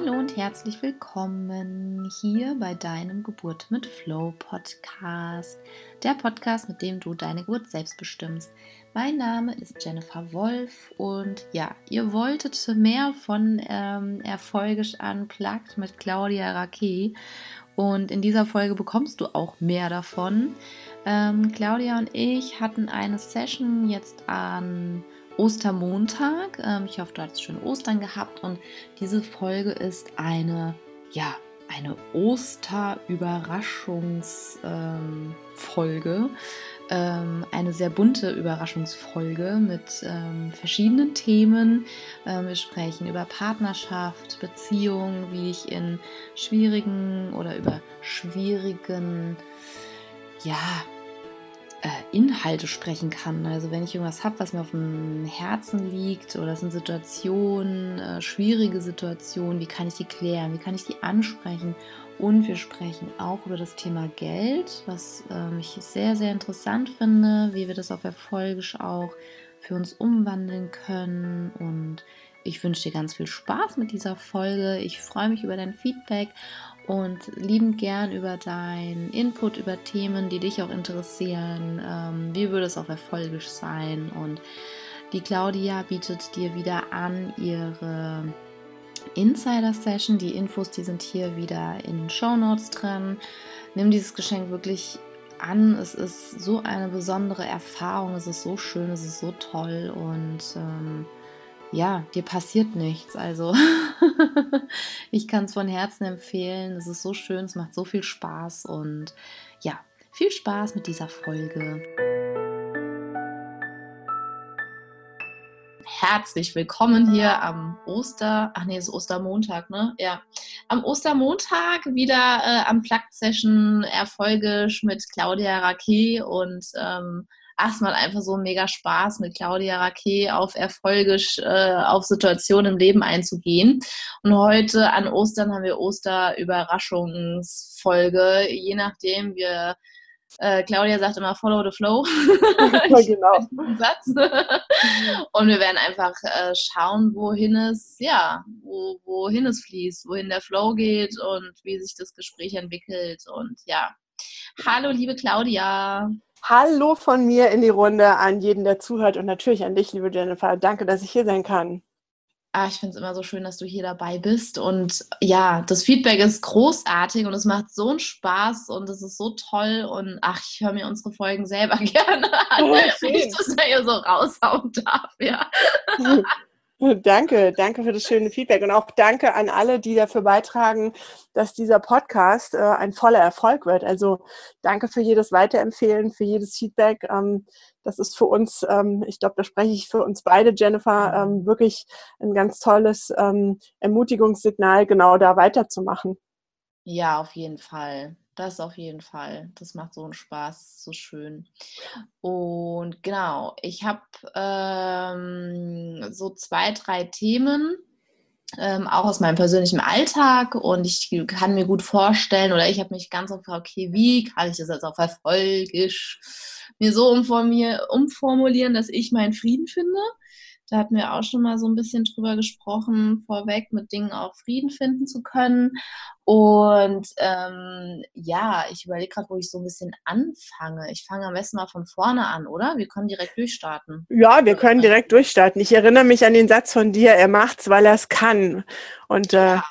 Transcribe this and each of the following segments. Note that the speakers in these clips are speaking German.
Hallo und herzlich willkommen hier bei deinem Geburt mit Flow Podcast. Der Podcast, mit dem du deine Geburt selbst bestimmst. Mein Name ist Jennifer Wolf und ja, ihr wolltet mehr von ähm, Erfolgisch Unplugged mit Claudia Raquet und in dieser Folge bekommst du auch mehr davon. Ähm, Claudia und ich hatten eine Session jetzt an Ostermontag. Ähm, ich hoffe, du hattest schön Ostern gehabt und diese Folge ist eine, ja, eine Osterüberraschungsfolge. Ähm, eine sehr bunte Überraschungsfolge mit ähm, verschiedenen Themen. Ähm, wir sprechen über Partnerschaft, Beziehung, wie ich in schwierigen oder über schwierigen, ja, Inhalte sprechen kann. Also wenn ich irgendwas habe, was mir auf dem Herzen liegt oder es sind Situationen, äh, schwierige Situationen, wie kann ich die klären, wie kann ich die ansprechen? Und wir sprechen auch über das Thema Geld, was äh, ich sehr, sehr interessant finde, wie wir das auf erfolgisch auch für uns umwandeln können. Und ich wünsche dir ganz viel Spaß mit dieser Folge. Ich freue mich über dein Feedback und liebend gern über deinen Input, über Themen, die dich auch interessieren. Ähm, wie würde es auch erfolgisch sein? Und die Claudia bietet dir wieder an ihre Insider-Session. Die Infos, die sind hier wieder in den Show Notes drin. Nimm dieses Geschenk wirklich an. Es ist so eine besondere Erfahrung. Es ist so schön, es ist so toll und ähm, ja, dir passiert nichts. Also ich kann es von Herzen empfehlen. Es ist so schön, es macht so viel Spaß und ja, viel Spaß mit dieser Folge. Herzlich willkommen hier am Oster, ach nee, es ist Ostermontag, ne? Ja, am Ostermontag wieder äh, am Plakt-Session erfolgisch mit Claudia Raquet und ähm, ach, es macht einfach so mega Spaß, mit Claudia Raquet auf Erfolge, äh, auf Situationen im Leben einzugehen. Und heute an Ostern haben wir Osterüberraschungsfolge, je nachdem, wir äh, Claudia sagt immer Follow the Flow. genau. Satz. Und wir werden einfach äh, schauen, wohin es, ja, wo, wohin es fließt, wohin der Flow geht und wie sich das Gespräch entwickelt. Und ja. Hallo, liebe Claudia. Hallo von mir in die Runde an jeden, der zuhört und natürlich an dich, liebe Jennifer. Danke, dass ich hier sein kann. Ah, ich finde es immer so schön, dass du hier dabei bist. Und ja, das Feedback ist großartig und es macht so einen Spaß und es ist so toll. Und ach, ich höre mir unsere Folgen selber gerne an, oh, wenn ich das da hier so raushauen darf. Ja. Danke, danke für das schöne Feedback und auch danke an alle, die dafür beitragen, dass dieser Podcast äh, ein voller Erfolg wird. Also danke für jedes Weiterempfehlen, für jedes Feedback. Ähm, das ist für uns, ähm, ich glaube, da spreche ich für uns beide, Jennifer, ähm, wirklich ein ganz tolles ähm, Ermutigungssignal, genau da weiterzumachen. Ja, auf jeden Fall. Das auf jeden Fall. Das macht so einen Spaß, so schön. Und genau, ich habe ähm, so zwei, drei Themen, ähm, auch aus meinem persönlichen Alltag und ich kann mir gut vorstellen oder ich habe mich ganz oft gefragt, okay, wie kann ich das jetzt auf erfolgisch mir so umformulieren, dass ich meinen Frieden finde. Da hatten wir auch schon mal so ein bisschen drüber gesprochen, vorweg mit Dingen auch Frieden finden zu können. Und ähm, ja, ich überlege gerade, wo ich so ein bisschen anfange. Ich fange am besten mal von vorne an, oder? Wir können direkt durchstarten. Ja, wir können direkt durchstarten. Ich erinnere mich an den Satz von dir, er macht's, weil er es kann. Und äh, ja.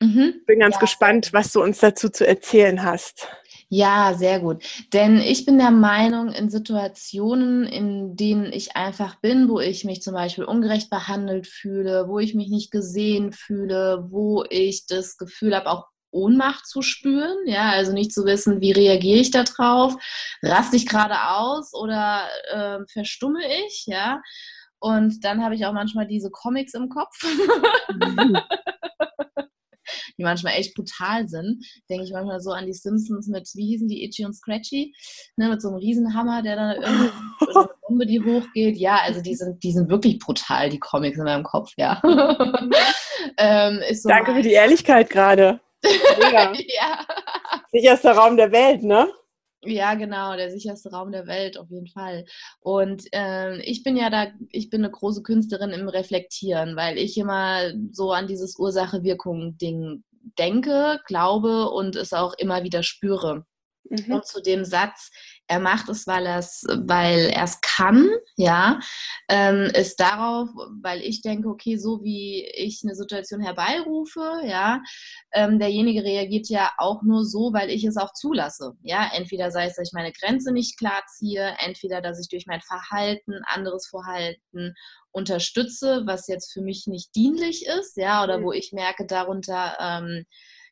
mhm. bin ganz ja, gespannt, was du uns dazu zu erzählen hast. Ja, sehr gut. Denn ich bin der Meinung, in Situationen, in denen ich einfach bin, wo ich mich zum Beispiel ungerecht behandelt fühle, wo ich mich nicht gesehen fühle, wo ich das Gefühl habe, auch Ohnmacht zu spüren, ja, also nicht zu wissen, wie reagiere ich da drauf, raste ich gerade aus oder äh, verstumme ich, ja. Und dann habe ich auch manchmal diese Comics im Kopf. Mhm. die manchmal echt brutal sind. Denke ich manchmal so an die Simpsons mit, wie hießen die, Itchy und Scratchy, ne, mit so einem Riesenhammer, der dann irgendwie eine Bombe, die hochgeht. Ja, also die sind, die sind wirklich brutal, die Comics in meinem Kopf, ja. ähm, so Danke für die Ehrlichkeit gerade. ja. Sicherster Raum der Welt, ne? Ja, genau, der sicherste Raum der Welt, auf jeden Fall. Und äh, ich bin ja da, ich bin eine große Künstlerin im Reflektieren, weil ich immer so an dieses Ursache-Wirkung-Ding denke, glaube und es auch immer wieder spüre. Mhm. Und zu dem Satz, er macht es, weil er es, weil er es kann, ja, ähm, ist darauf, weil ich denke, okay, so wie ich eine Situation herbeirufe, ja, ähm, derjenige reagiert ja auch nur so, weil ich es auch zulasse, ja, entweder sei es, dass ich meine Grenze nicht klar ziehe, entweder, dass ich durch mein Verhalten, anderes Verhalten unterstütze, was jetzt für mich nicht dienlich ist, ja, oder mhm. wo ich merke, darunter ähm,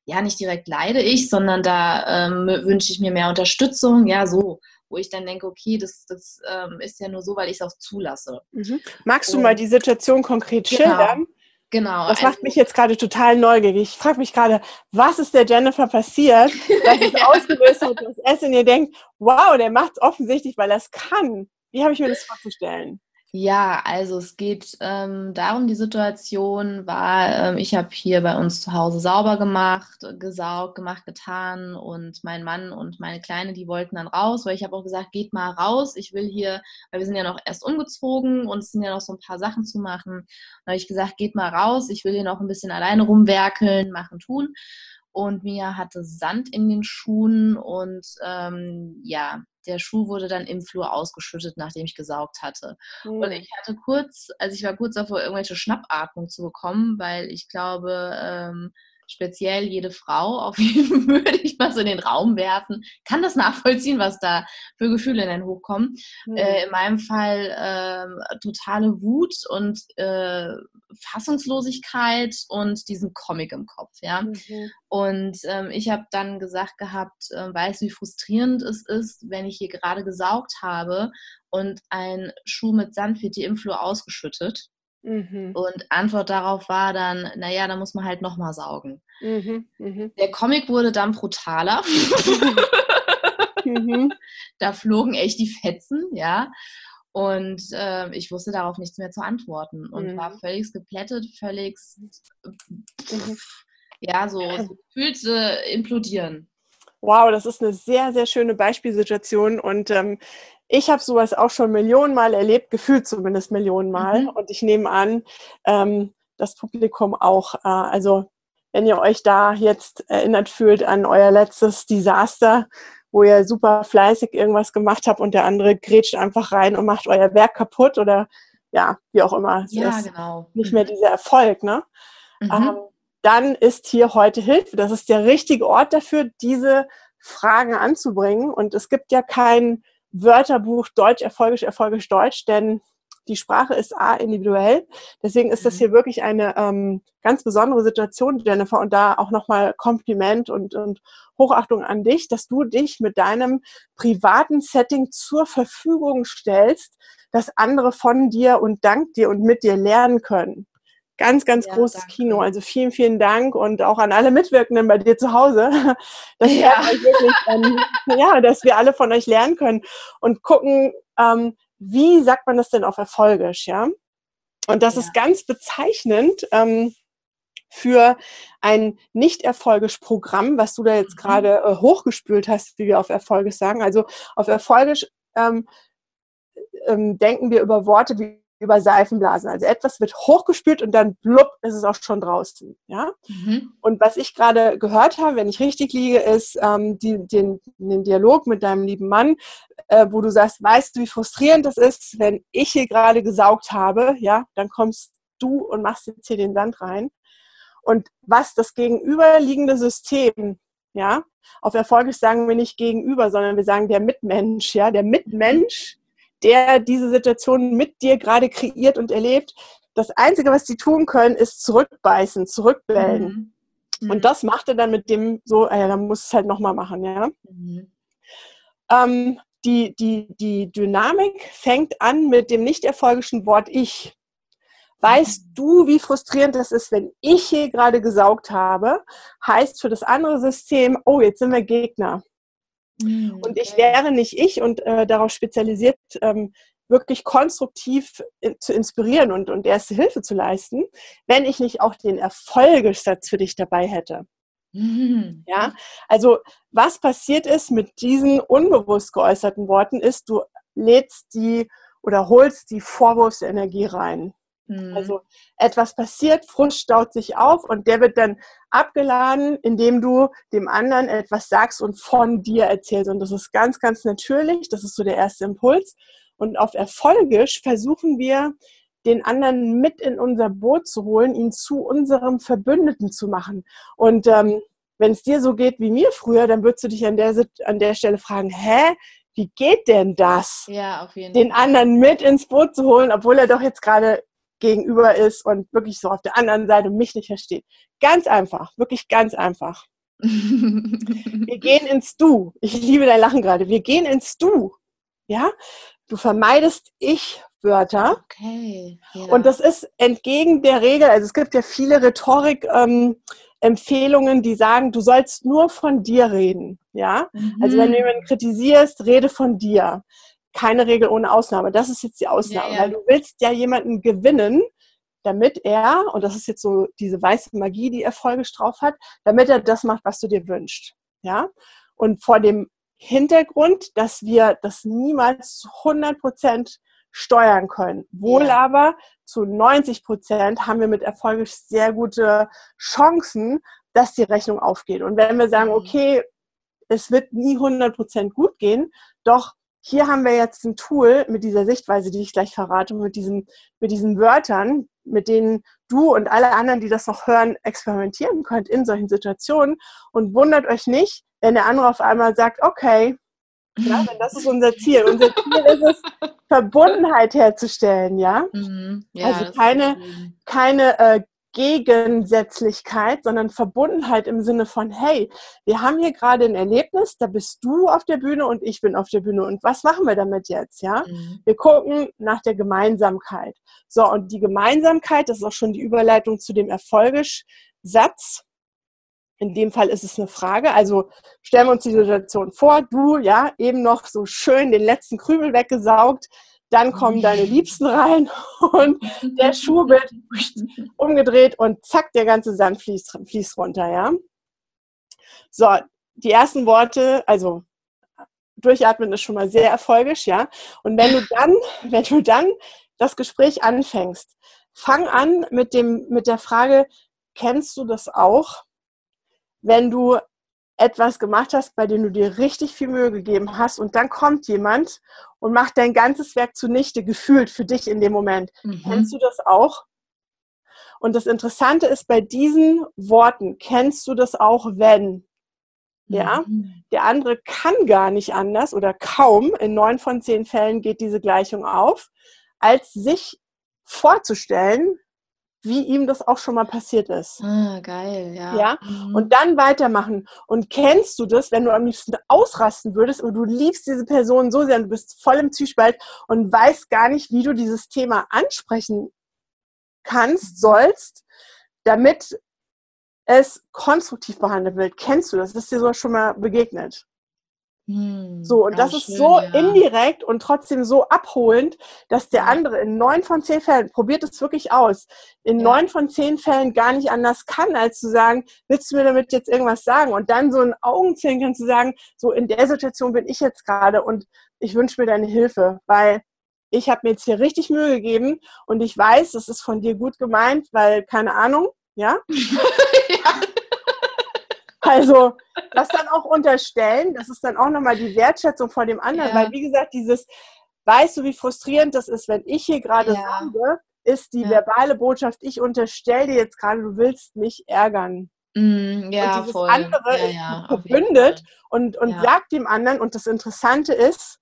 ja, nicht direkt leide ich, sondern da ähm, wünsche ich mir mehr Unterstützung, ja, so, wo ich dann denke, okay, das, das ähm, ist ja nur so, weil ich es auch zulasse. Mhm. Magst du Und, mal die Situation konkret genau, schildern? Genau. Das macht also, mich jetzt gerade total neugierig. Ich frage mich gerade, was ist der Jennifer passiert, dass es ausgelöst hat, dass es in ihr denkt, wow, der macht es offensichtlich, weil er es kann. Wie habe ich mir das vorzustellen? Ja, also es geht ähm, darum, die Situation war, ähm, ich habe hier bei uns zu Hause sauber gemacht, gesaugt, gemacht, getan und mein Mann und meine Kleine, die wollten dann raus, weil ich habe auch gesagt, geht mal raus, ich will hier, weil wir sind ja noch erst umgezogen und es sind ja noch so ein paar Sachen zu machen. Da habe ich gesagt, geht mal raus, ich will hier noch ein bisschen alleine rumwerkeln, machen, tun. Und Mia hatte Sand in den Schuhen und ähm, ja, der Schuh wurde dann im Flur ausgeschüttet, nachdem ich gesaugt hatte. Mhm. Und ich hatte kurz, also ich war kurz davor, irgendwelche Schnappatmung zu bekommen, weil ich glaube, ähm, speziell jede Frau, auf jeden würde ich mal so in den Raum werfen, kann das nachvollziehen, was da für Gefühle in den hochkommen. Mhm. Äh, in meinem Fall äh, totale Wut und äh, Fassungslosigkeit und diesen Comic im Kopf, ja. Mhm. Und ähm, ich habe dann gesagt gehabt, äh, weißt du, wie frustrierend es ist, wenn ich hier gerade gesaugt habe und ein Schuh mit Sand wird dir im Flur ausgeschüttet. Mhm. Und Antwort darauf war dann, naja, da muss man halt nochmal saugen. Mhm. Mhm. Der Comic wurde dann brutaler. Mhm. da flogen echt die Fetzen, ja. Und äh, ich wusste darauf nichts mehr zu antworten und war mhm. völlig geplättet, völlig, mhm. ja, so, so gefühlt äh, implodieren. Wow, das ist eine sehr, sehr schöne Beispielsituation und ähm, ich habe sowas auch schon Millionenmal erlebt, gefühlt zumindest Millionenmal. Mhm. Und ich nehme an, ähm, das Publikum auch. Äh, also wenn ihr euch da jetzt erinnert fühlt an euer letztes Desaster, wo ihr super fleißig irgendwas gemacht habt und der andere grätscht einfach rein und macht euer Werk kaputt oder ja, wie auch immer. Es ja, genau. Nicht mehr mhm. dieser Erfolg, ne? Mhm. Ähm, dann ist hier heute Hilfe. Das ist der richtige Ort dafür, diese Fragen anzubringen. Und es gibt ja kein Wörterbuch Deutsch, Erfolgisch, Erfolgisch, Deutsch, denn die Sprache ist A, individuell. Deswegen ist das mhm. hier wirklich eine ähm, ganz besondere Situation, Jennifer. Und da auch nochmal Kompliment und, und Hochachtung an dich, dass du dich mit deinem privaten Setting zur Verfügung stellst, dass andere von dir und dank dir und mit dir lernen können. Ganz, ganz ja, großes danke. Kino. Also vielen, vielen Dank und auch an alle Mitwirkenden bei dir zu Hause, dass, ja. wirklich, ähm, ja, dass wir alle von euch lernen können und gucken, ähm, wie sagt man das denn auf Erfolgisch, ja? Und das ja. ist ganz bezeichnend ähm, für ein Nicht-Erfolgisch-Programm, was du da jetzt mhm. gerade äh, hochgespült hast, wie wir auf Erfolgisch sagen. Also auf Erfolgisch ähm, ähm, denken wir über Worte wie über Seifenblasen. Also etwas wird hochgespült und dann blub, ist es auch schon draußen. Ja? Mhm. Und was ich gerade gehört habe, wenn ich richtig liege, ist ähm, die, den, den Dialog mit deinem lieben Mann, äh, wo du sagst, weißt du, wie frustrierend das ist, wenn ich hier gerade gesaugt habe, ja, dann kommst du und machst jetzt hier den Sand rein. Und was das gegenüberliegende System, ja, auf Erfolg sagen wir nicht gegenüber, sondern wir sagen der Mitmensch, ja, der Mitmensch der diese Situation mit dir gerade kreiert und erlebt. Das Einzige, was die tun können, ist zurückbeißen, zurückbellen. Mhm. Und das macht er dann mit dem so, äh, dann muss es halt nochmal machen, ja. Mhm. Ähm, die, die, die Dynamik fängt an mit dem nicht erfolgischen Wort Ich. Weißt mhm. du, wie frustrierend das ist, wenn ich hier gerade gesaugt habe? Heißt für das andere System, oh, jetzt sind wir Gegner. Mhm. Und ich wäre nicht ich und äh, darauf spezialisiert, ähm, wirklich konstruktiv zu inspirieren und, und erste Hilfe zu leisten, wenn ich nicht auch den Erfolgessatz für dich dabei hätte. Mhm. Ja, also was passiert ist mit diesen unbewusst geäußerten Worten, ist, du lädst die oder holst die Vorwurfsenergie rein. Mhm. Also etwas passiert, Frust staut sich auf und der wird dann abgeladen, indem du dem anderen etwas sagst und von dir erzählst. Und das ist ganz, ganz natürlich. Das ist so der erste Impuls. Und auf Erfolgisch versuchen wir, den anderen mit in unser Boot zu holen, ihn zu unserem Verbündeten zu machen. Und ähm, wenn es dir so geht wie mir früher, dann würdest du dich an der, an der Stelle fragen, hä, wie geht denn das? Ja, auf jeden den anderen mit ins Boot zu holen, obwohl er doch jetzt gerade gegenüber ist und wirklich so auf der anderen Seite mich nicht versteht. Ganz einfach, wirklich ganz einfach. Wir gehen ins Du. Ich liebe dein Lachen gerade. Wir gehen ins Du. Ja? Du vermeidest Ich-Wörter. Okay. Ja. Und das ist entgegen der Regel. Also es gibt ja viele Rhetorik-Empfehlungen, ähm, die sagen, du sollst nur von dir reden. Ja? Mhm. Also wenn du jemanden kritisierst, rede von dir keine Regel ohne Ausnahme. Das ist jetzt die Ausnahme, ja, ja. weil du willst ja jemanden gewinnen, damit er, und das ist jetzt so diese weiße Magie, die Erfolge drauf hat, damit er das macht, was du dir wünschst. Ja? Und vor dem Hintergrund, dass wir das niemals zu 100 Prozent steuern können. Wohl ja. aber zu 90 Prozent haben wir mit Erfolg sehr gute Chancen, dass die Rechnung aufgeht. Und wenn wir sagen, mhm. okay, es wird nie 100 Prozent gut gehen, doch hier haben wir jetzt ein Tool mit dieser Sichtweise, die ich gleich verrate, mit diesen, mit diesen Wörtern, mit denen du und alle anderen, die das noch hören, experimentieren könnt in solchen Situationen. Und wundert euch nicht, wenn der andere auf einmal sagt, okay, ja, denn das ist unser Ziel. Unser Ziel ist es, Verbundenheit herzustellen, ja. Mhm. ja also keine, keine äh, Gegensätzlichkeit, sondern Verbundenheit im Sinne von, hey, wir haben hier gerade ein Erlebnis, da bist du auf der Bühne und ich bin auf der Bühne. Und was machen wir damit jetzt? Ja, mhm. wir gucken nach der Gemeinsamkeit. So, und die Gemeinsamkeit, das ist auch schon die Überleitung zu dem Erfolgisch-Satz. In dem Fall ist es eine Frage. Also stellen wir uns die Situation vor, du, ja, eben noch so schön den letzten Krümel weggesaugt, dann kommen deine Liebsten rein und der Schuh wird umgedreht und zack, der ganze Sand fließt, fließt runter, ja. So, die ersten Worte, also durchatmen ist schon mal sehr erfolgisch, ja. Und wenn du dann, wenn du dann das Gespräch anfängst, fang an mit dem, mit der Frage, kennst du das auch? Wenn du etwas gemacht hast, bei dem du dir richtig viel Mühe gegeben hast und dann kommt jemand und macht dein ganzes Werk zunichte, gefühlt für dich in dem Moment. Mhm. Kennst du das auch? Und das Interessante ist bei diesen Worten, kennst du das auch, wenn? Ja, mhm. der andere kann gar nicht anders oder kaum, in neun von zehn Fällen geht diese Gleichung auf, als sich vorzustellen, wie ihm das auch schon mal passiert ist. Ah, geil, ja. Ja, mhm. und dann weitermachen. Und kennst du das, wenn du am liebsten ausrasten würdest und du liebst diese Person so sehr und du bist voll im Zwiespalt und weißt gar nicht, wie du dieses Thema ansprechen kannst, sollst, damit es konstruktiv behandelt wird. Kennst du das? Das ist dir so schon mal begegnet. Hm, so, und das ist schön, so ja. indirekt und trotzdem so abholend, dass der andere in neun von zehn Fällen, probiert es wirklich aus, in neun ja. von zehn Fällen gar nicht anders kann, als zu sagen, willst du mir damit jetzt irgendwas sagen? Und dann so ein Augenzwinkern zu sagen, so in der Situation bin ich jetzt gerade und ich wünsche mir deine Hilfe, weil ich habe mir jetzt hier richtig Mühe gegeben und ich weiß, das ist von dir gut gemeint, weil, keine Ahnung, ja? ja. Also das dann auch unterstellen, das ist dann auch nochmal die Wertschätzung vor dem anderen, ja. weil wie gesagt, dieses, weißt du, wie frustrierend das ist, wenn ich hier gerade ja. sage, ist die ja. verbale Botschaft, ich unterstelle dir jetzt gerade, du willst mich ärgern. Mm, ja, und dieses voll. andere ja, verbündet und, und sagt dem anderen, und das Interessante ist,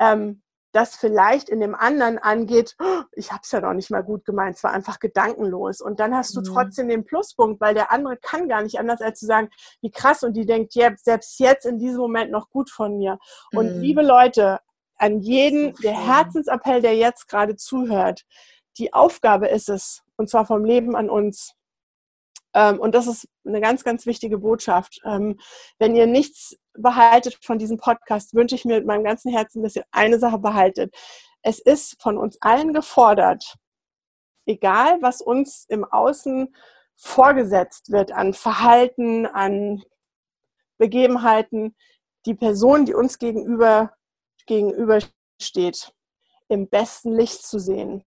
ähm, das vielleicht in dem anderen angeht, oh, ich habe es ja noch nicht mal gut gemeint, es war einfach gedankenlos. Und dann hast du mhm. trotzdem den Pluspunkt, weil der andere kann gar nicht anders, als zu sagen, wie krass. Und die denkt, ja, selbst jetzt in diesem Moment noch gut von mir. Und mhm. liebe Leute, an jeden, der Herzensappell, der jetzt gerade zuhört, die Aufgabe ist es, und zwar vom Leben an uns, und das ist eine ganz, ganz wichtige Botschaft. Ähm, wenn ihr nichts behaltet von diesem Podcast, wünsche ich mir mit meinem ganzen Herzen, dass ihr eine Sache behaltet. Es ist von uns allen gefordert, egal was uns im Außen vorgesetzt wird an Verhalten, an Begebenheiten, die Person, die uns gegenüber, gegenübersteht, im besten Licht zu sehen.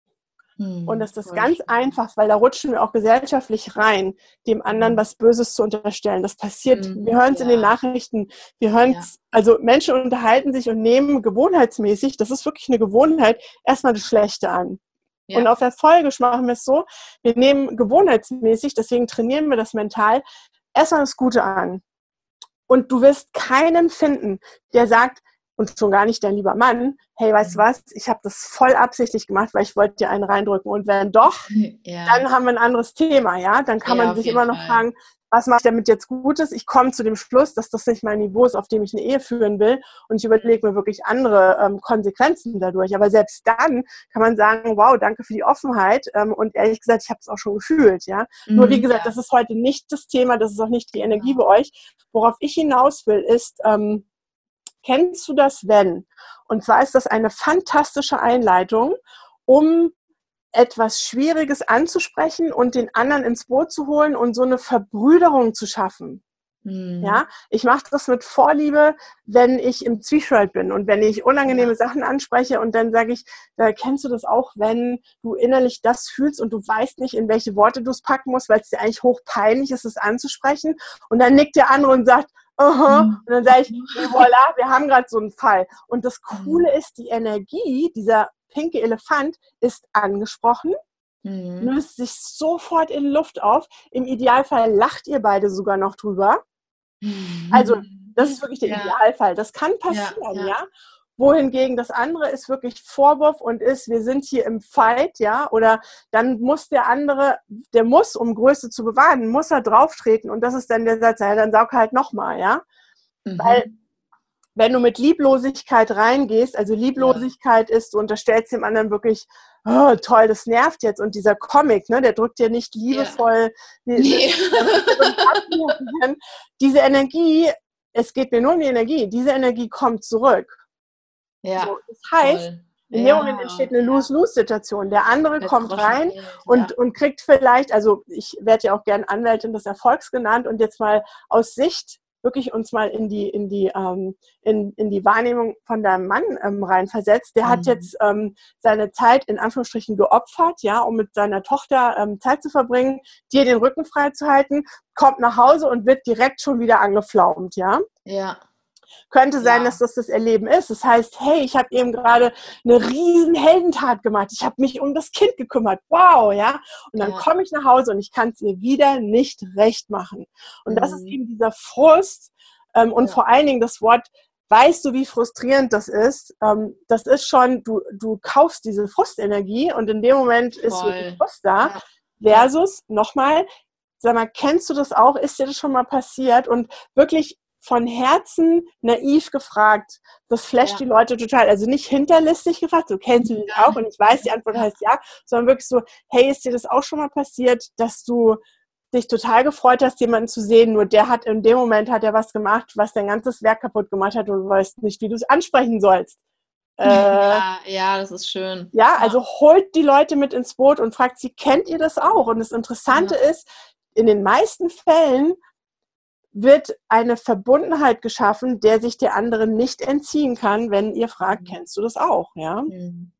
Hm, und das ist ganz einfach, weil da rutschen wir auch gesellschaftlich rein, dem anderen hm. was Böses zu unterstellen. Das passiert, hm, wir hören es ja. in den Nachrichten, wir hören es, ja. also Menschen unterhalten sich und nehmen gewohnheitsmäßig, das ist wirklich eine Gewohnheit, erstmal das Schlechte an. Ja. Und auf Erfolge machen wir es so, wir nehmen gewohnheitsmäßig, deswegen trainieren wir das mental, erstmal das Gute an. Und du wirst keinen finden, der sagt, und schon gar nicht dein lieber Mann, hey, weißt du mhm. was, ich habe das voll absichtlich gemacht, weil ich wollte dir einen reindrücken. Und wenn doch, ja. dann haben wir ein anderes Thema, ja. Dann kann ja, man sich immer noch Fall. fragen, was mache ich damit jetzt Gutes? Ich komme zu dem Schluss, dass das nicht mein Niveau ist, auf dem ich eine Ehe führen will. Und ich überlege mir wirklich andere ähm, Konsequenzen dadurch. Aber selbst dann kann man sagen, wow, danke für die Offenheit. Ähm, und ehrlich gesagt, ich habe es auch schon gefühlt. Ja? Mhm, Nur wie gesagt, ja. das ist heute nicht das Thema, das ist auch nicht die Energie bei euch. Worauf ich hinaus will, ist, ähm, kennst du das wenn? Und zwar ist das eine fantastische Einleitung, um etwas Schwieriges anzusprechen und den anderen ins Boot zu holen und so eine Verbrüderung zu schaffen. Mhm. Ja, ich mache das mit Vorliebe, wenn ich im Zwiespalt bin und wenn ich unangenehme. Sachen anspreche und dann sage ich, da kennst du das auch, wenn du innerlich das fühlst und du weißt nicht, in welche Worte du es packen musst, weil es dir eigentlich hochpeinlich ist, es anzusprechen. Und dann nickt der andere und sagt, Aha. Mhm. Und dann sage ich, voilà, wir haben gerade so einen Fall. Und das Coole mhm. ist, die Energie, dieser pinke Elefant ist angesprochen, mhm. löst sich sofort in Luft auf. Im Idealfall lacht ihr beide sogar noch drüber. Mhm. Also, das ist wirklich der ja. Idealfall. Das kann passieren, ja. ja. ja wohingegen das andere ist wirklich Vorwurf und ist, wir sind hier im Fight, ja, oder dann muss der andere, der muss, um Größe zu bewahren, muss er drauftreten und das ist dann der Satz, ja, dann saug halt nochmal, ja. Mhm. Weil wenn du mit Lieblosigkeit reingehst, also Lieblosigkeit ja. ist, du unterstellst dem anderen wirklich, oh, toll, das nervt jetzt. Und dieser Comic, ne, der drückt dir nicht liebevoll ja. nee. diese Energie, es geht mir nur um die Energie, diese Energie kommt zurück. Ja. So, das heißt, Toll. in dem Moment entsteht eine Lose-Lose-Situation. Der andere das kommt rein und, ja. und kriegt vielleicht, also ich werde ja auch gern Anwältin des Erfolgs genannt und jetzt mal aus Sicht wirklich uns mal in die, in die, ähm, in, in die Wahrnehmung von deinem Mann ähm, reinversetzt. Der mhm. hat jetzt ähm, seine Zeit in Anführungsstrichen geopfert, ja, um mit seiner Tochter ähm, Zeit zu verbringen, dir den Rücken frei zu halten, kommt nach Hause und wird direkt schon wieder angeflaumt, ja. Ja. Könnte sein, ja. dass das das Erleben ist. Das heißt, hey, ich habe eben gerade eine riesen Heldentat gemacht. Ich habe mich um das Kind gekümmert. Wow, ja. Und dann ja. komme ich nach Hause und ich kann es mir wieder nicht recht machen. Und mhm. das ist mhm. eben dieser Frust ähm, und ja. vor allen Dingen das Wort weißt du, wie frustrierend das ist? Ähm, das ist schon, du, du kaufst diese Frustenergie und in dem Moment Voll. ist wirklich Frust da. Versus, nochmal, sag mal, kennst du das auch? Ist dir das schon mal passiert? Und wirklich von Herzen naiv gefragt. Das flasht ja. die Leute total. Also nicht hinterlistig gefragt, so kennst du mich auch und ich weiß, die Antwort heißt ja, sondern wirklich so, hey, ist dir das auch schon mal passiert, dass du dich total gefreut hast, jemanden zu sehen, nur der hat in dem Moment hat er was gemacht, was dein ganzes Werk kaputt gemacht hat und du weißt nicht, wie du es ansprechen sollst. Äh, ja, ja, das ist schön. Ja, also holt die Leute mit ins Boot und fragt sie, kennt ihr das auch? Und das Interessante ja. ist, in den meisten Fällen wird eine Verbundenheit geschaffen, der sich der andere nicht entziehen kann, wenn ihr fragt, mhm. kennst du das auch? Ja. Mhm.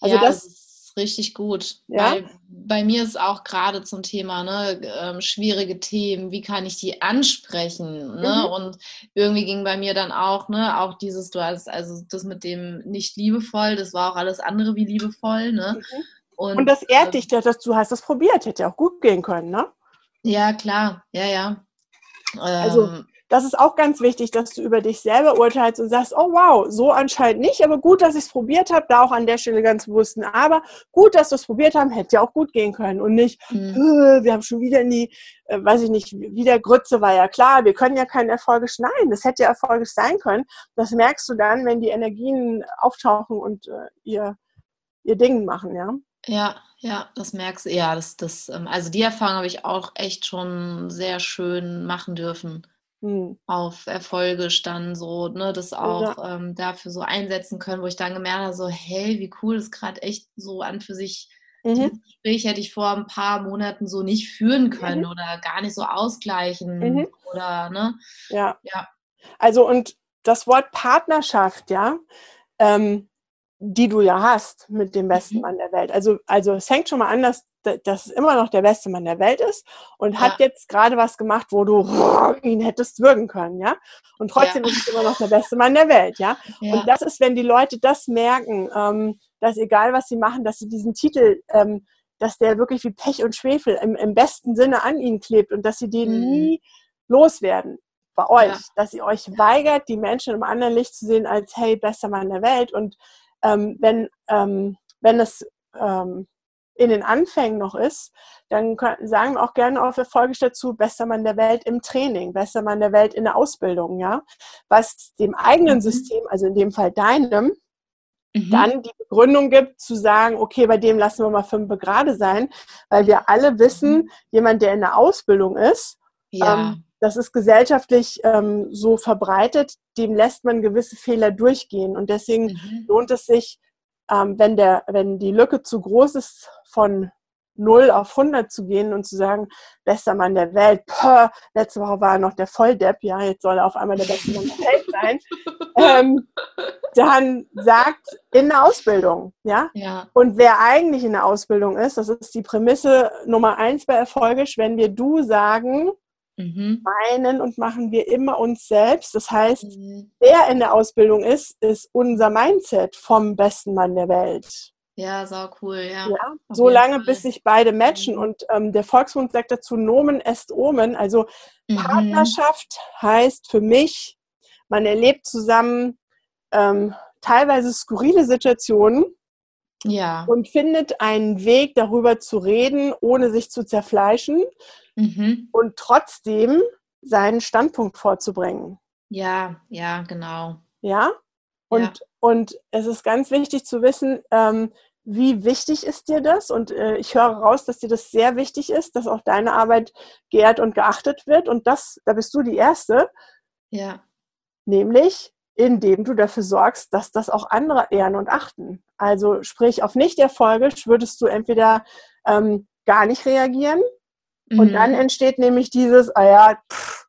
Also ja, das, das, ist richtig gut. Ja? Weil bei mir ist auch gerade zum Thema ne, ähm, schwierige Themen, wie kann ich die ansprechen? Ne? Mhm. Und irgendwie ging bei mir dann auch, ne, auch dieses, du hast also das mit dem nicht liebevoll, das war auch alles andere wie liebevoll, ne? Mhm. Und, Und, das ehrt äh, dich, dass du hast das probiert, hätte auch gut gehen können, ne? Ja, klar, ja, ja. Also ähm, das ist auch ganz wichtig, dass du über dich selber urteilst und sagst, oh wow, so anscheinend nicht, aber gut, dass ich es probiert habe, da auch an der Stelle ganz bewusst. Aber gut, dass wir es probiert haben, hätte ja auch gut gehen können und nicht, mhm. wir haben schon wieder in die, äh, weiß ich nicht, wieder Grütze war ja klar, wir können ja keinen erfolgisch, nein, das hätte ja erfolgreich sein können. Das merkst du dann, wenn die Energien auftauchen und äh, ihr, ihr Ding machen, ja. Ja, ja, das merkst du. Ja, das, das, ähm, also die Erfahrung habe ich auch echt schon sehr schön machen dürfen. Hm. Auf Erfolge stand so, ne, das auch ja. ähm, dafür so einsetzen können, wo ich dann gemerkt habe, so, hey, wie cool das gerade echt so an für sich mhm. dieses Gespräch hätte ich vor ein paar Monaten so nicht führen können mhm. oder gar nicht so ausgleichen mhm. oder ne? Ja. ja. Also und das Wort Partnerschaft, ja, ähm, die du ja hast mit dem besten mhm. Mann der Welt. Also, also es hängt schon mal an, dass, dass es immer noch der beste Mann der Welt ist und ja. hat jetzt gerade was gemacht, wo du ihn hättest würgen können, ja. Und trotzdem ja. ist es immer noch der beste Mann der Welt, ja. ja. Und das ist, wenn die Leute das merken, ähm, dass egal was sie machen, dass sie diesen Titel, ähm, dass der wirklich wie Pech und Schwefel im, im besten Sinne an ihnen klebt und dass sie den mhm. nie loswerden bei euch, dass ihr euch weigert, die Menschen im anderen Licht zu sehen als, hey, bester Mann der Welt und ähm, wenn, ähm, wenn es ähm, in den Anfängen noch ist, dann können, sagen wir auch gerne auf der Folge dazu, bester Mann der Welt im Training, bester Mann der Welt in der Ausbildung, ja, was dem eigenen mhm. System, also in dem Fall deinem, mhm. dann die Begründung gibt, zu sagen, okay, bei dem lassen wir mal fünf gerade sein, weil wir alle wissen, mhm. jemand, der in der Ausbildung ist, ja. ähm, das ist gesellschaftlich ähm, so verbreitet, dem lässt man gewisse Fehler durchgehen. Und deswegen mhm. lohnt es sich, ähm, wenn, der, wenn die Lücke zu groß ist, von 0 auf 100 zu gehen und zu sagen, bester Mann der Welt, Puh, letzte Woche war er noch der Volldepp, ja, jetzt soll er auf einmal der beste Mann der Welt sein, ähm, dann sagt in der Ausbildung, ja? ja? Und wer eigentlich in der Ausbildung ist, das ist die Prämisse Nummer eins bei Erfolgisch, wenn wir du sagen, mhm. meinen und machen wir immer uns selbst. Das heißt, mhm. wer in der Ausbildung ist, ist unser Mindset vom besten Mann der Welt. Ja, sau cool, ja. ja so lange, Fall. bis sich beide matchen. Mhm. Und ähm, der Volksmund sagt dazu, Nomen est Omen. Also mhm. Partnerschaft heißt für mich, man erlebt zusammen ähm, teilweise skurrile Situationen. Ja. Und findet einen Weg, darüber zu reden, ohne sich zu zerfleischen mhm. und trotzdem seinen Standpunkt vorzubringen. Ja, ja, genau. Ja? Und, ja. und es ist ganz wichtig zu wissen, ähm, wie wichtig ist dir das? Und äh, ich höre raus, dass dir das sehr wichtig ist, dass auch deine Arbeit geehrt und geachtet wird. Und das, da bist du die Erste. Ja. Nämlich, indem du dafür sorgst, dass das auch andere ehren und achten. Also sprich, auf Nichterfolge würdest du entweder ähm, gar nicht reagieren, und mhm. dann entsteht nämlich dieses, ah ja, pff,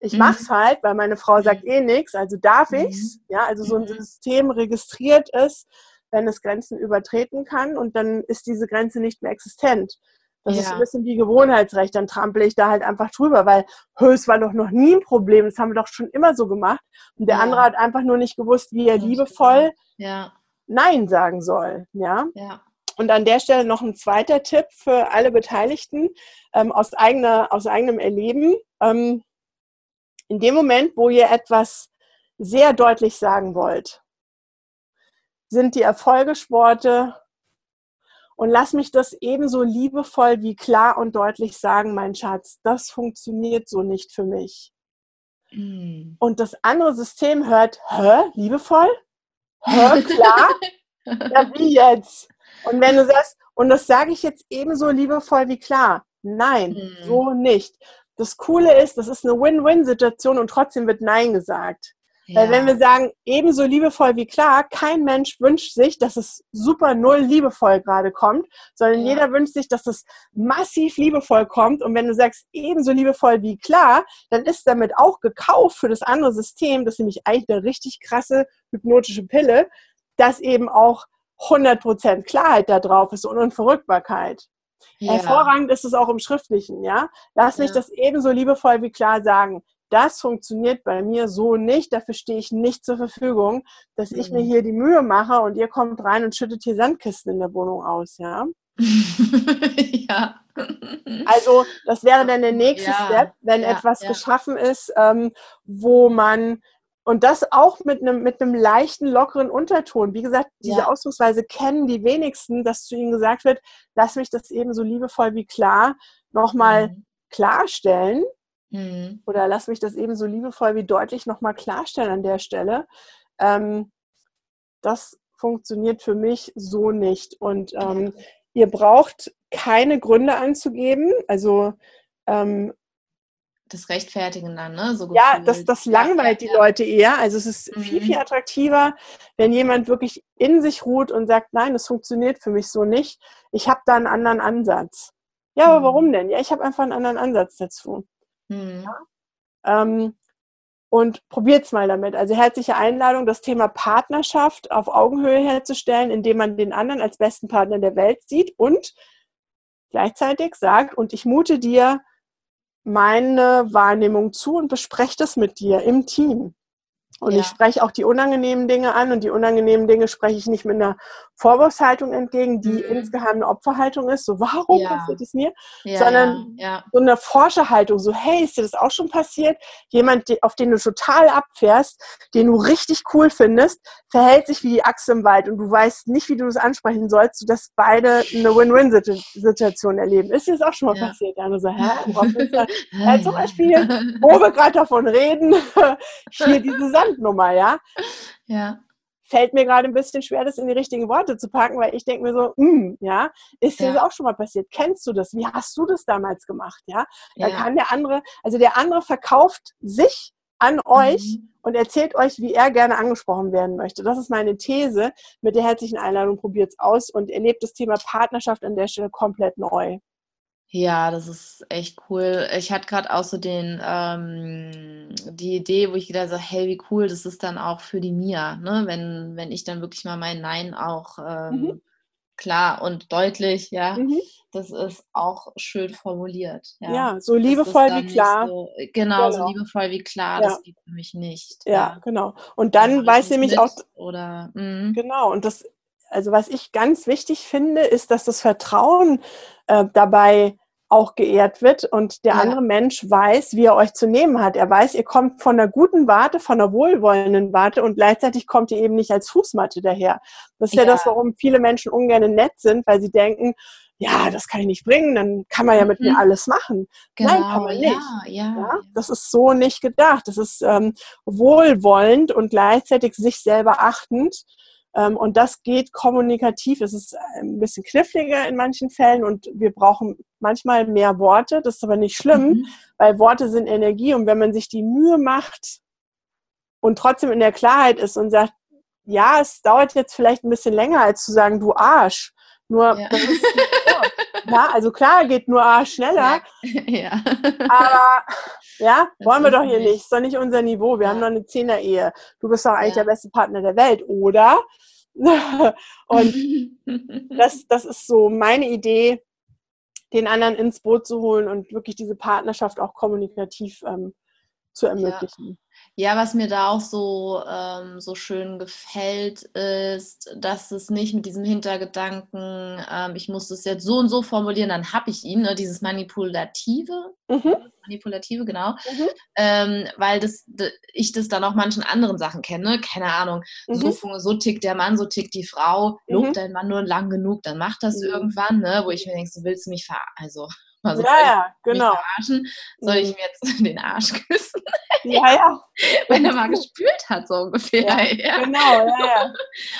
ich mhm. mach's halt, weil meine Frau sagt eh nichts, also darf mhm. ich's. Ja, also so ein mhm. System registriert es, wenn es Grenzen übertreten kann und dann ist diese Grenze nicht mehr existent. Das ja. ist ein bisschen wie Gewohnheitsrecht, dann trampel ich da halt einfach drüber, weil es war doch noch nie ein Problem, das haben wir doch schon immer so gemacht. Und der ja. andere hat einfach nur nicht gewusst, wie er liebevoll ja. Nein sagen soll. Ja. ja. Und an der Stelle noch ein zweiter Tipp für alle Beteiligten ähm, aus, eigener, aus eigenem Erleben. Ähm, in dem Moment, wo ihr etwas sehr deutlich sagen wollt, sind die Erfolgesporte und lass mich das ebenso liebevoll wie klar und deutlich sagen, mein Schatz, das funktioniert so nicht für mich. Mm. Und das andere System hört, hä, liebevoll? Hä, klar? ja, wie jetzt? Und wenn du sagst, und das sage ich jetzt ebenso liebevoll wie klar, nein, mhm. so nicht. Das Coole ist, das ist eine Win-Win-Situation und trotzdem wird Nein gesagt. Ja. Weil wenn wir sagen, ebenso liebevoll wie klar, kein Mensch wünscht sich, dass es super null liebevoll gerade kommt, sondern ja. jeder wünscht sich, dass es massiv liebevoll kommt. Und wenn du sagst, ebenso liebevoll wie klar, dann ist damit auch gekauft für das andere System, das ist nämlich eigentlich eine richtig krasse hypnotische Pille, dass eben auch 100% Klarheit da drauf ist und Unverrückbarkeit. Ja. Hervorragend ist es auch im Schriftlichen, ja. Lass mich ja. das ebenso liebevoll wie klar sagen. Das funktioniert bei mir so nicht. Dafür stehe ich nicht zur Verfügung, dass mhm. ich mir mhm. hier die Mühe mache und ihr kommt rein und schüttet hier Sandkisten in der Wohnung aus, ja. ja. Also, das wäre dann der nächste ja. Step, wenn etwas geschaffen ist, ähm, wo man und das auch mit einem, mit einem leichten, lockeren Unterton. Wie gesagt, diese ja. Ausdrucksweise kennen die wenigsten, dass zu ihnen gesagt wird, lass mich das eben so liebevoll wie klar nochmal mhm. klarstellen. Mhm. Oder lass mich das eben so liebevoll wie deutlich nochmal klarstellen an der Stelle. Ähm, das funktioniert für mich so nicht. Und ähm, ihr braucht keine Gründe anzugeben. Also ähm, das Rechtfertigen dann, ne? So ja, das, das langweilt ja, die ja. Leute eher. Also es ist mhm. viel, viel attraktiver, wenn jemand wirklich in sich ruht und sagt, nein, das funktioniert für mich so nicht. Ich habe da einen anderen Ansatz. Ja, aber mhm. warum denn? Ja, ich habe einfach einen anderen Ansatz dazu. Mhm. Ja? Ähm, und probiert's mal damit. Also herzliche Einladung, das Thema Partnerschaft auf Augenhöhe herzustellen, indem man den anderen als besten Partner der Welt sieht und gleichzeitig sagt, und ich mute dir meine Wahrnehmung zu und bespreche das mit dir im Team. Und ja. ich spreche auch die unangenehmen Dinge an und die unangenehmen Dinge spreche ich nicht mit einer Vorwurfshaltung entgegen, die mhm. insgeheim eine Opferhaltung ist, so warum ja. passiert es mir, ja, sondern so eine Forscherhaltung, so hey, ist dir das auch schon passiert? Jemand, auf den du total abfährst, den du richtig cool findest, verhält sich wie die Achse im Wald und du weißt nicht, wie du das ansprechen sollst, sodass beide eine Win-Win-Situation erleben. Ist dir das auch schon mal passiert? Ja, so, hä, ja, zum Beispiel, wo wir gerade davon reden, hier diese Sand Brandnummer, ja? Ja. Fällt mir gerade ein bisschen schwer, das in die richtigen Worte zu packen, weil ich denke mir so, mm, ja, ist dir ja. das auch schon mal passiert? Kennst du das? Wie hast du das damals gemacht? Ja, da ja. kann der andere, also der andere verkauft sich an euch mhm. und erzählt euch, wie er gerne angesprochen werden möchte. Das ist meine These. Mit der herzlichen Einladung probiert es aus und erlebt das Thema Partnerschaft an der Stelle komplett neu. Ja, das ist echt cool. Ich hatte gerade auch so den, ähm, die Idee, wo ich gedacht habe, hey, wie cool, das ist dann auch für die Mia, ne? wenn, wenn ich dann wirklich mal mein Nein auch ähm, mhm. klar und deutlich, ja, mhm. das ist auch schön formuliert. Ja, ja so liebevoll wie klar. So, genau, genau, so liebevoll wie klar, ja. das geht für mich nicht. Ja, ja. genau. Und dann weiß nämlich auch, oder, mh. genau, und das also was ich ganz wichtig finde, ist, dass das Vertrauen äh, dabei auch geehrt wird und der ja. andere Mensch weiß, wie er euch zu nehmen hat. Er weiß, ihr kommt von einer guten Warte, von einer wohlwollenden Warte und gleichzeitig kommt ihr eben nicht als Fußmatte daher. Das ist ja, ja das, warum viele Menschen ungern nett sind, weil sie denken, ja, das kann ich nicht bringen, dann kann man ja mit mhm. mir alles machen. Genau, Nein, kann man nicht. Ja, ja, ja, Das ist so nicht gedacht. Das ist ähm, wohlwollend und gleichzeitig sich selber achtend und das geht kommunikativ. Es ist ein bisschen kniffliger in manchen Fällen und wir brauchen manchmal mehr Worte. Das ist aber nicht schlimm, mhm. weil Worte sind Energie und wenn man sich die Mühe macht und trotzdem in der Klarheit ist und sagt, ja, es dauert jetzt vielleicht ein bisschen länger, als zu sagen, du Arsch. Nur, ja. ist ja, also klar geht nur Arsch schneller. Ja. Aber ja, das wollen wir doch hier nicht. nicht. Ist doch nicht unser Niveau. Wir ja. haben noch eine Zehner-Ehe. Du bist doch eigentlich der beste Partner der Welt, oder? und das, das ist so meine Idee, den anderen ins Boot zu holen und wirklich diese Partnerschaft auch kommunikativ ähm, zu ermöglichen. Ja, was mir da auch so, ähm, so schön gefällt, ist, dass es nicht mit diesem Hintergedanken, ähm, ich muss das jetzt so und so formulieren, dann habe ich ihn, ne, dieses Manipulative, mhm. Manipulative, genau, mhm. ähm, weil das, ich das dann auch manchen anderen Sachen kenne, keine Ahnung, mhm. so, so tickt der Mann, so tickt die Frau, lobt mhm. dein Mann nur lang genug, dann macht das mhm. irgendwann, ne, wo ich mir denke, so willst du mich ver... Also, also ja, ja, genau. Soll ich mhm. mir jetzt den Arsch küssen? Ja, ja. Wenn er mal gespült hat, so ungefähr. Ja, ja. Genau, ja, ja.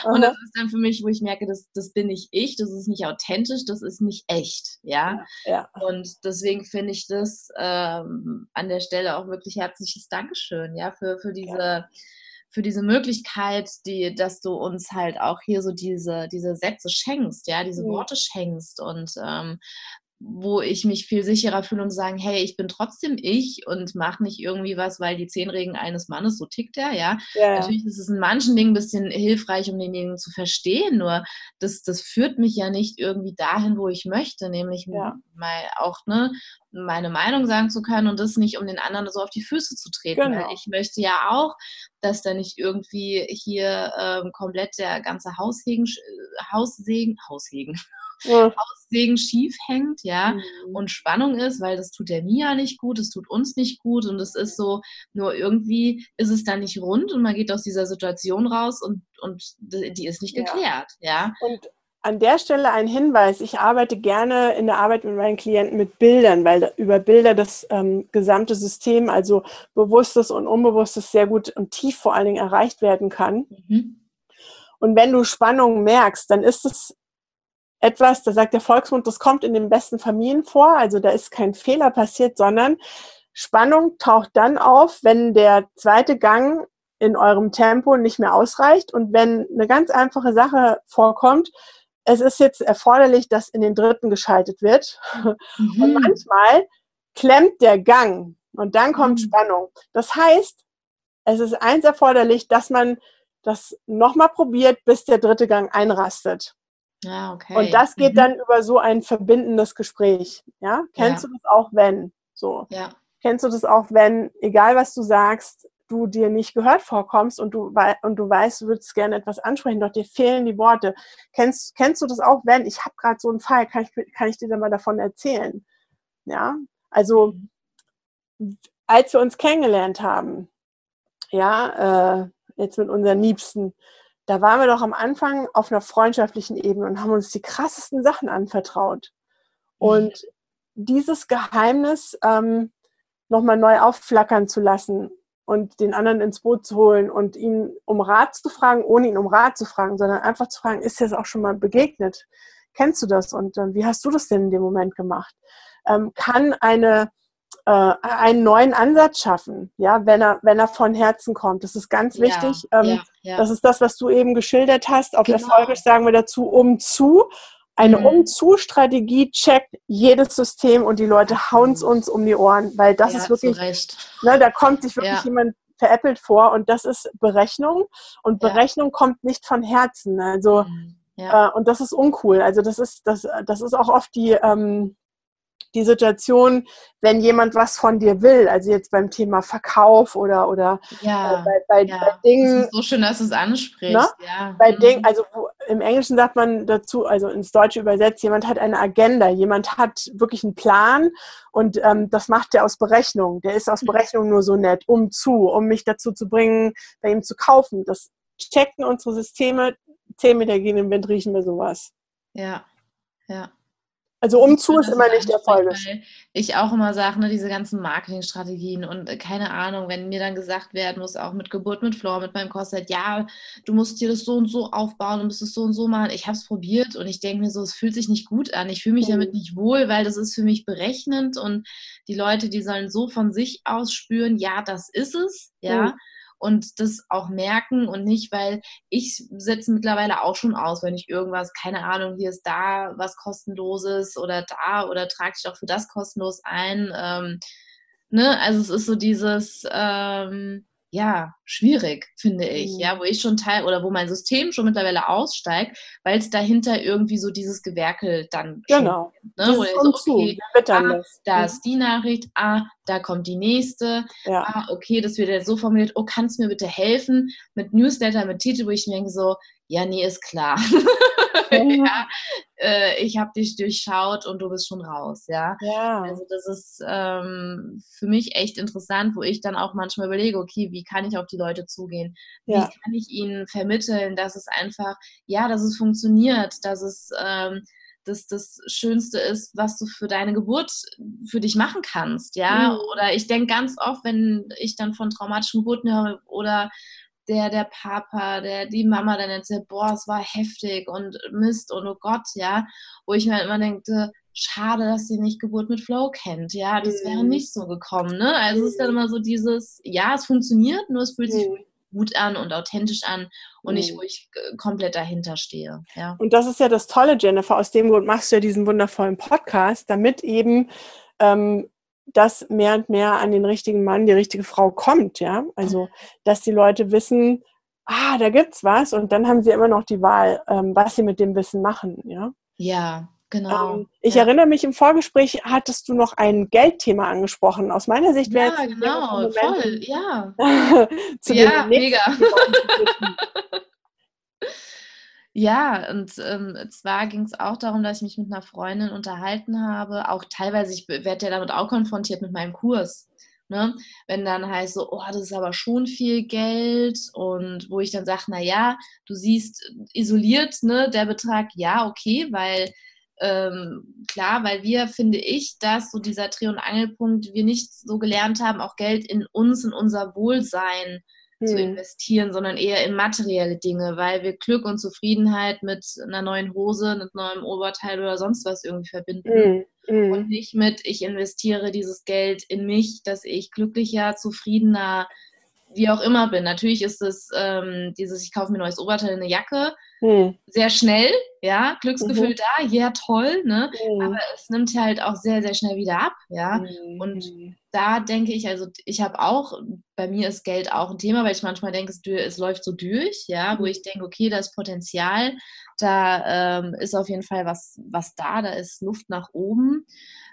Und das ist dann für mich, wo ich merke, das, das bin nicht ich, das ist nicht authentisch, das ist nicht echt. Ja. ja, Und deswegen finde ich das ähm, an der Stelle auch wirklich herzliches Dankeschön, ja, für, für diese für diese Möglichkeit, die, dass du uns halt auch hier so diese, diese Sätze schenkst, ja, diese mhm. Worte schenkst und ähm, wo ich mich viel sicherer fühle und sagen, hey, ich bin trotzdem ich und mache nicht irgendwie was, weil die Zehnregeln eines Mannes, so tickt er, ja. ja. Natürlich ist es in manchen Dingen ein bisschen hilfreich, um denjenigen zu verstehen, nur das, das führt mich ja nicht irgendwie dahin, wo ich möchte, nämlich ja. mal auch ne, meine Meinung sagen zu können und das nicht, um den anderen so auf die Füße zu treten. Genau. Weil ich möchte ja auch, dass da nicht irgendwie hier ähm, komplett der ganze Haushegen, Haussegen, Haushegen, ja. Haussegen schief hängt, ja, mhm. und Spannung ist, weil das tut der Mia nicht gut, es tut uns nicht gut und es ist so, nur irgendwie ist es dann nicht rund und man geht aus dieser Situation raus und, und die ist nicht geklärt, ja. ja. Und an der Stelle ein Hinweis. Ich arbeite gerne in der Arbeit mit meinen Klienten mit Bildern, weil über Bilder das ähm, gesamte System, also Bewusstes und Unbewusstes, sehr gut und tief vor allen Dingen erreicht werden kann. Mhm. Und wenn du Spannung merkst, dann ist es etwas, da sagt der Volksmund, das kommt in den besten Familien vor, also da ist kein Fehler passiert, sondern Spannung taucht dann auf, wenn der zweite Gang in eurem Tempo nicht mehr ausreicht und wenn eine ganz einfache Sache vorkommt, es ist jetzt erforderlich, dass in den dritten geschaltet wird. Mhm. Und manchmal klemmt der Gang und dann kommt mhm. Spannung. Das heißt, es ist eins erforderlich, dass man das nochmal probiert, bis der dritte Gang einrastet. Ja, okay. Und das geht mhm. dann über so ein verbindendes Gespräch. Ja, kennst ja. du das auch, wenn? So. Ja. Kennst du das auch, wenn, egal was du sagst, du dir nicht gehört vorkommst und du, und du weißt, du würdest gerne etwas ansprechen, doch dir fehlen die Worte. Kennst, kennst du das auch, wenn, ich habe gerade so einen Fall, kann ich, kann ich dir dann mal davon erzählen? Ja, also mhm. als wir uns kennengelernt haben, ja, äh, jetzt mit unseren Liebsten, da waren wir doch am Anfang auf einer freundschaftlichen Ebene und haben uns die krassesten Sachen anvertraut. Mhm. Und dieses Geheimnis ähm, nochmal neu aufflackern zu lassen und den anderen ins Boot zu holen und ihn um Rat zu fragen, ohne ihn um Rat zu fragen, sondern einfach zu fragen, ist dir das auch schon mal begegnet? Kennst du das und äh, wie hast du das denn in dem Moment gemacht? Ähm, kann eine äh, einen neuen Ansatz schaffen, ja, wenn er, wenn er von Herzen kommt. Das ist ganz ja, wichtig. Ähm, ja, ja. Das ist das, was du eben geschildert hast. Auf genau. Erfolgisch sagen wir dazu um zu. Eine mhm. Um-zu-Strategie checkt jedes System und die Leute hauen es uns um die Ohren, weil das ist wirklich, ne, da kommt sich wirklich jemand veräppelt vor und das ist Berechnung und Berechnung kommt nicht von Herzen. Also mhm. äh, und das ist uncool. Also das ist das das ist auch oft die ähm, die Situation, wenn jemand was von dir will, also jetzt beim Thema Verkauf oder, oder ja, äh, bei, bei, ja. bei, Dingen. Das ist so schön, dass du es ansprichst. Ne? Ja. Bei mhm. Dingen, also wo, im Englischen sagt man dazu, also ins Deutsche übersetzt, jemand hat eine Agenda, jemand hat wirklich einen Plan und ähm, das macht er aus Berechnung. Der ist aus mhm. Berechnung nur so nett, um zu, um mich dazu zu bringen, bei ihm zu kaufen. Das checken unsere Systeme, zehn Meter gehen im Wind riechen wir sowas. Ja, ja. Also umzu ist immer nicht erfolgreich. Weil ich auch immer sage, ne, diese ganzen Marketingstrategien und äh, keine Ahnung, wenn mir dann gesagt werden muss, auch mit Geburt mit Flor, mit meinem Korsett, ja, du musst dir das so und so aufbauen und musst es so und so machen. Ich habe es probiert und ich denke mir so, es fühlt sich nicht gut an. Ich fühle mich mhm. damit nicht wohl, weil das ist für mich berechnend und die Leute, die sollen so von sich aus spüren, ja, das ist es, ja. Mhm und das auch merken und nicht, weil ich setze mittlerweile auch schon aus, wenn ich irgendwas, keine Ahnung, hier ist da was kostenloses oder da oder trage ich auch für das kostenlos ein. Ähm, ne? Also es ist so dieses, ähm, ja, schwierig, finde ich, mhm. ja, wo ich schon teil oder wo mein System schon mittlerweile aussteigt, weil es dahinter irgendwie so dieses Gewerkel dann genau. Schon, ne? Wo so, okay, ah, da mhm. ist die Nachricht, ah, da kommt die nächste, ja. ah, okay, das wird jetzt so formuliert, oh, kannst du mir bitte helfen mit Newsletter, mit Titel, wo ich mir denke so, ja, nee, ist klar. ja, äh, ich habe dich durchschaut und du bist schon raus, ja. ja. Also das ist ähm, für mich echt interessant, wo ich dann auch manchmal überlege, okay, wie kann ich auf die Leute zugehen? Wie ja. kann ich ihnen vermitteln, dass es einfach, ja, dass es funktioniert, dass es ähm, das das Schönste ist, was du für deine Geburt für dich machen kannst, ja. Mhm. Oder ich denke ganz oft, wenn ich dann von traumatischen Geburten höre oder der, der Papa, der, die Mama dann erzählt, boah, es war heftig und Mist und oh Gott, ja, wo ich mir immer denke, schade, dass sie nicht Geburt mit Flow kennt, ja, das wäre mhm. nicht so gekommen, ne? Also es ist dann immer so dieses, ja, es funktioniert, nur es fühlt sich mhm. gut an und authentisch an und nicht, wo mhm. ich äh, komplett dahinter stehe, ja. Und das ist ja das Tolle, Jennifer, aus dem Grund machst du ja diesen wundervollen Podcast, damit eben ähm, dass mehr und mehr an den richtigen Mann, die richtige Frau kommt, ja. Also, dass die Leute wissen, ah, da gibt's was und dann haben sie immer noch die Wahl, ähm, was sie mit dem Wissen machen, ja. Ja, genau. Ähm, ich ja. erinnere mich, im Vorgespräch hattest du noch ein Geldthema angesprochen. Aus meiner Sicht wäre ja, genau, voll, ja. zu ja, mega. Ja, und ähm, zwar ging es auch darum, dass ich mich mit einer Freundin unterhalten habe. Auch teilweise, ich werde ja damit auch konfrontiert mit meinem Kurs. Ne? Wenn dann heißt so, oh, das ist aber schon viel Geld und wo ich dann sage, naja, du siehst isoliert ne, der Betrag, ja, okay, weil ähm, klar, weil wir, finde ich, dass so dieser Dreh- und Angelpunkt, wir nicht so gelernt haben, auch Geld in uns, in unser Wohlsein zu investieren, sondern eher in materielle Dinge, weil wir Glück und Zufriedenheit mit einer neuen Hose, mit neuem Oberteil oder sonst was irgendwie verbinden. Mhm. Und nicht mit, ich investiere dieses Geld in mich, dass ich glücklicher, zufriedener, wie auch immer bin. Natürlich ist es ähm, dieses, ich kaufe mir ein neues Oberteil, eine Jacke, hm. sehr schnell, ja, Glücksgefühl mhm. da, ja, toll, ne? Mhm. Aber es nimmt halt auch sehr, sehr schnell wieder ab, ja. Mhm. Und da denke ich, also ich habe auch, bei mir ist Geld auch ein Thema, weil ich manchmal denke, es, es läuft so durch, ja, wo mhm. ich denke, okay, da ist Potenzial, da ähm, ist auf jeden Fall was, was da, da ist Luft nach oben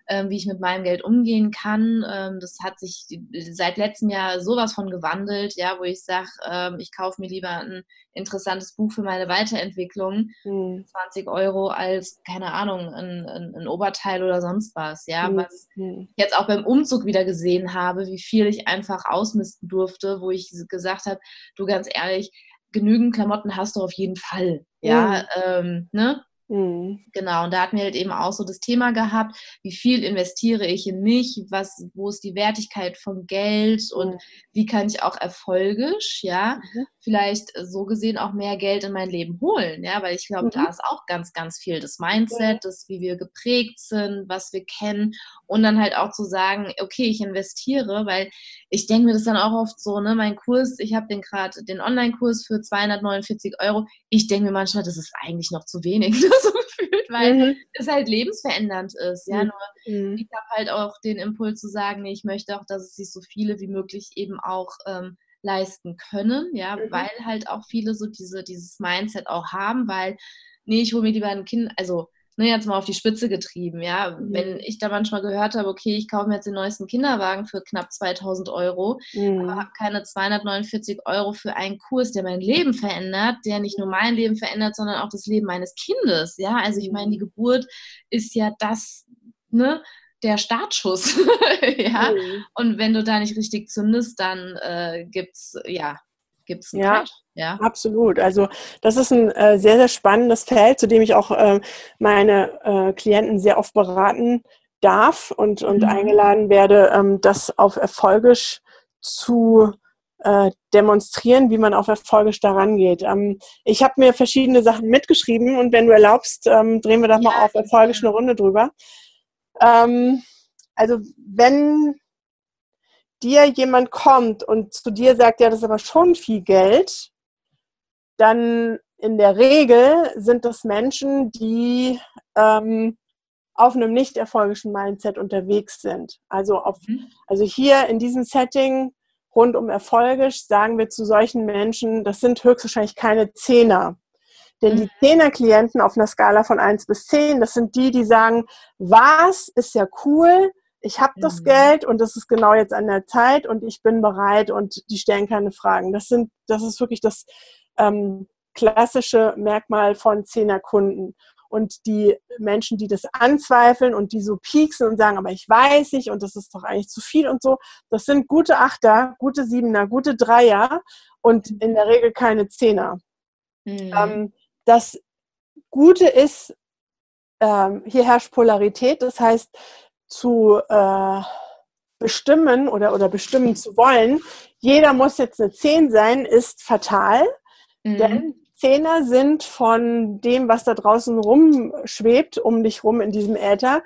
ähm, wie ich mit meinem Geld umgehen kann. Ähm, das hat sich seit letztem Jahr sowas von gewandelt, ja, wo ich sage, ähm, ich kaufe mir lieber ein interessantes Buch für meine Weiterentwicklung, mhm. 20 Euro als, keine Ahnung, ein, ein, ein, Oberteil oder sonst was, ja, mhm. was ich jetzt auch beim Umzug wieder gesehen habe, wie viel ich einfach ausmisten durfte, wo ich gesagt habe, du ganz ehrlich, genügend Klamotten hast du auf jeden Fall. Ja, mhm. ähm, ne? Mhm. Genau, und da hatten wir halt eben auch so das Thema gehabt, wie viel investiere ich in mich, was, wo ist die Wertigkeit von Geld und mhm. wie kann ich auch erfolgisch, ja, mhm. vielleicht so gesehen auch mehr Geld in mein Leben holen, ja, weil ich glaube, mhm. da ist auch ganz, ganz viel das Mindset, das, wie wir geprägt sind, was wir kennen und dann halt auch zu sagen, okay, ich investiere, weil ich denke mir das dann auch oft so, ne, mein Kurs, ich habe den gerade, den Online-Kurs für 249 Euro, ich denke mir manchmal, das ist eigentlich noch zu wenig, so gefühlt, weil mhm. es halt lebensverändernd ist, ja, mhm. nur mhm. ich habe halt auch den Impuls zu sagen, nee, ich möchte auch, dass es sich so viele wie möglich eben auch ähm, leisten können, ja, mhm. weil halt auch viele so diese, dieses Mindset auch haben, weil, nee, ich hole mir lieber ein Kind, also ne, jetzt mal auf die Spitze getrieben, ja. Mhm. Wenn ich da manchmal gehört habe, okay, ich kaufe mir jetzt den neuesten Kinderwagen für knapp 2000 Euro, mhm. aber habe keine 249 Euro für einen Kurs, der mein Leben verändert, der nicht nur mein Leben verändert, sondern auch das Leben meines Kindes, ja. Also ich meine, die mhm. Geburt ist ja das, ne, der Startschuss, ja. Mhm. Und wenn du da nicht richtig zündest, dann äh, gibt's, ja, gibt es ja, ja, absolut. Also das ist ein äh, sehr, sehr spannendes Feld, zu dem ich auch äh, meine äh, Klienten sehr oft beraten darf und, und mhm. eingeladen werde, ähm, das auf Erfolgisch zu äh, demonstrieren, wie man auf Erfolgisch daran geht. Ähm, ich habe mir verschiedene Sachen mitgeschrieben und wenn du erlaubst, ähm, drehen wir da ja, mal auf Erfolgisch eine Runde drüber. Ähm, also wenn dir jemand kommt und zu dir sagt, ja, das ist aber schon viel Geld, dann in der Regel sind das Menschen, die ähm, auf einem nicht erfolgischen Mindset unterwegs sind. Also, auf, mhm. also hier in diesem Setting rund um erfolgisch sagen wir zu solchen Menschen, das sind höchstwahrscheinlich keine Zehner. Denn die mhm. Zehner-Klienten auf einer Skala von 1 bis 10, das sind die, die sagen, was ist ja cool, ich habe das mhm. Geld und das ist genau jetzt an der Zeit und ich bin bereit und die stellen keine Fragen. Das sind, das ist wirklich das ähm, klassische Merkmal von Zehner-Kunden. Und die Menschen, die das anzweifeln und die so pieksen und sagen, aber ich weiß nicht und das ist doch eigentlich zu viel und so, das sind gute Achter, gute Siebener, gute Dreier und in der Regel keine Zehner. Mhm. Ähm, das Gute ist, ähm, hier herrscht Polarität, das heißt, zu äh, bestimmen oder, oder bestimmen zu wollen, jeder muss jetzt eine 10 sein, ist fatal. Mhm. Denn Zehner sind von dem, was da draußen rumschwebt, um dich rum in diesem Äther,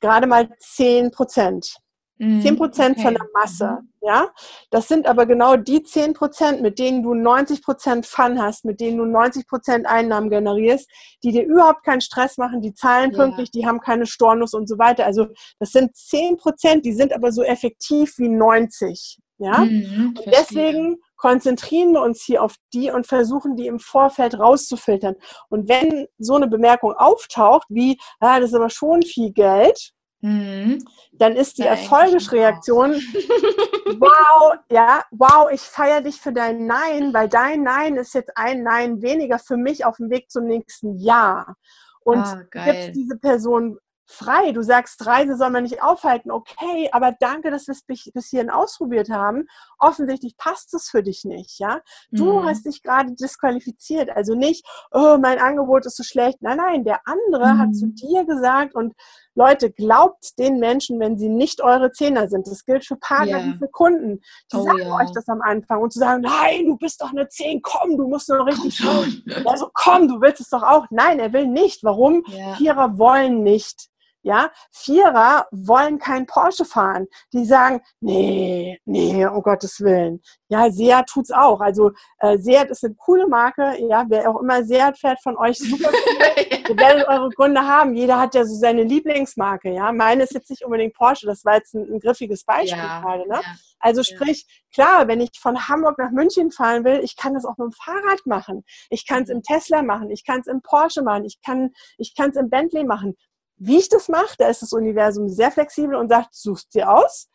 gerade mal 10 Prozent. Mhm, 10 Prozent okay. von der Masse, mhm. ja. Das sind aber genau die 10 Prozent, mit denen du 90 Prozent Fun hast, mit denen du 90 Prozent Einnahmen generierst, die dir überhaupt keinen Stress machen, die zahlen ja. pünktlich, die haben keine Stornos und so weiter. Also das sind 10 Prozent, die sind aber so effektiv wie 90, ja. Mhm, und deswegen konzentrieren wir uns hier auf die und versuchen, die im Vorfeld rauszufiltern. Und wenn so eine Bemerkung auftaucht, wie, ah, das ist aber schon viel Geld, Mhm. Dann ist die ja, Erfolgsreaktion, wow, ja, wow, ich feiere dich für dein Nein, weil dein Nein ist jetzt ein Nein weniger für mich auf dem Weg zum nächsten Jahr. Und ah, gibst diese Person frei. Du sagst, Reise soll man nicht aufhalten. Okay, aber danke, dass wir es bis hierhin ausprobiert haben. Offensichtlich passt es für dich nicht, ja. Du mhm. hast dich gerade disqualifiziert. Also nicht, oh, mein Angebot ist so schlecht. Nein, nein, der andere mhm. hat zu dir gesagt und Leute, glaubt den Menschen, wenn sie nicht eure Zehner sind. Das gilt für Partner Ja. wie für Kunden. Die Oh, sagen ja. euch das am Anfang und zu sagen, nein, du bist doch eine Zehn, komm, du musst noch richtig schon. Also komm, du willst es doch auch. Nein, er will nicht. Warum? Ja. Vierer wollen nicht. Ja, Vierer wollen kein Porsche fahren. Die sagen, nee, nee, um Gottes Willen. Ja, Seat tut's auch. Also äh, Seat ist eine coole Marke. Ja, wer auch immer Seat fährt von euch, super cool. Ihr werdet eure Gründe haben. Jeder hat ja so seine Lieblingsmarke. Ja, meine ist jetzt nicht unbedingt Porsche. Das war jetzt ein, ein griffiges Beispiel ja. gerade. Ne? Ja. Also sprich, klar, wenn ich von Hamburg nach München fahren will, ich kann das auch mit dem Fahrrad machen. Ich kann es im Tesla machen, ich kann es im Porsche machen, ich kann ich kann es im Bentley machen. Wie ich das mache, da ist das Universum sehr flexibel und sagt, suchst dir aus,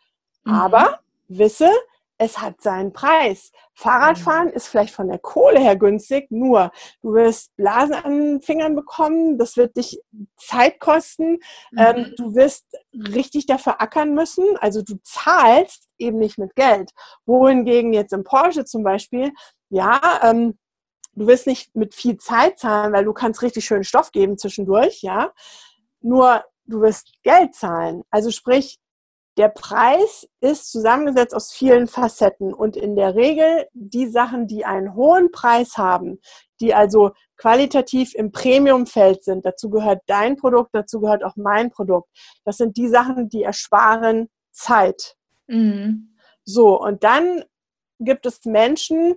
Mhm. aber wisse, es hat seinen Preis. Fahrradfahren ist vielleicht von der Kohle her günstig, nur du wirst Blasen an den Fingern bekommen, das wird dich Zeit kosten, Mhm. ähm, du wirst richtig dafür ackern müssen. Also du zahlst eben nicht mit Geld. Wohingegen jetzt im Porsche zum Beispiel, ja, ähm, du wirst nicht mit viel Zeit zahlen, weil du kannst richtig schönen Stoff geben zwischendurch, ja. Nur du wirst Geld zahlen. Also sprich, der Preis ist zusammengesetzt aus vielen Facetten und in der Regel die Sachen, die einen hohen Preis haben, die also qualitativ im Premiumfeld sind, dazu gehört dein Produkt, dazu gehört auch mein Produkt. Das sind die Sachen, die ersparen Zeit. Mhm. So, und dann gibt es Menschen,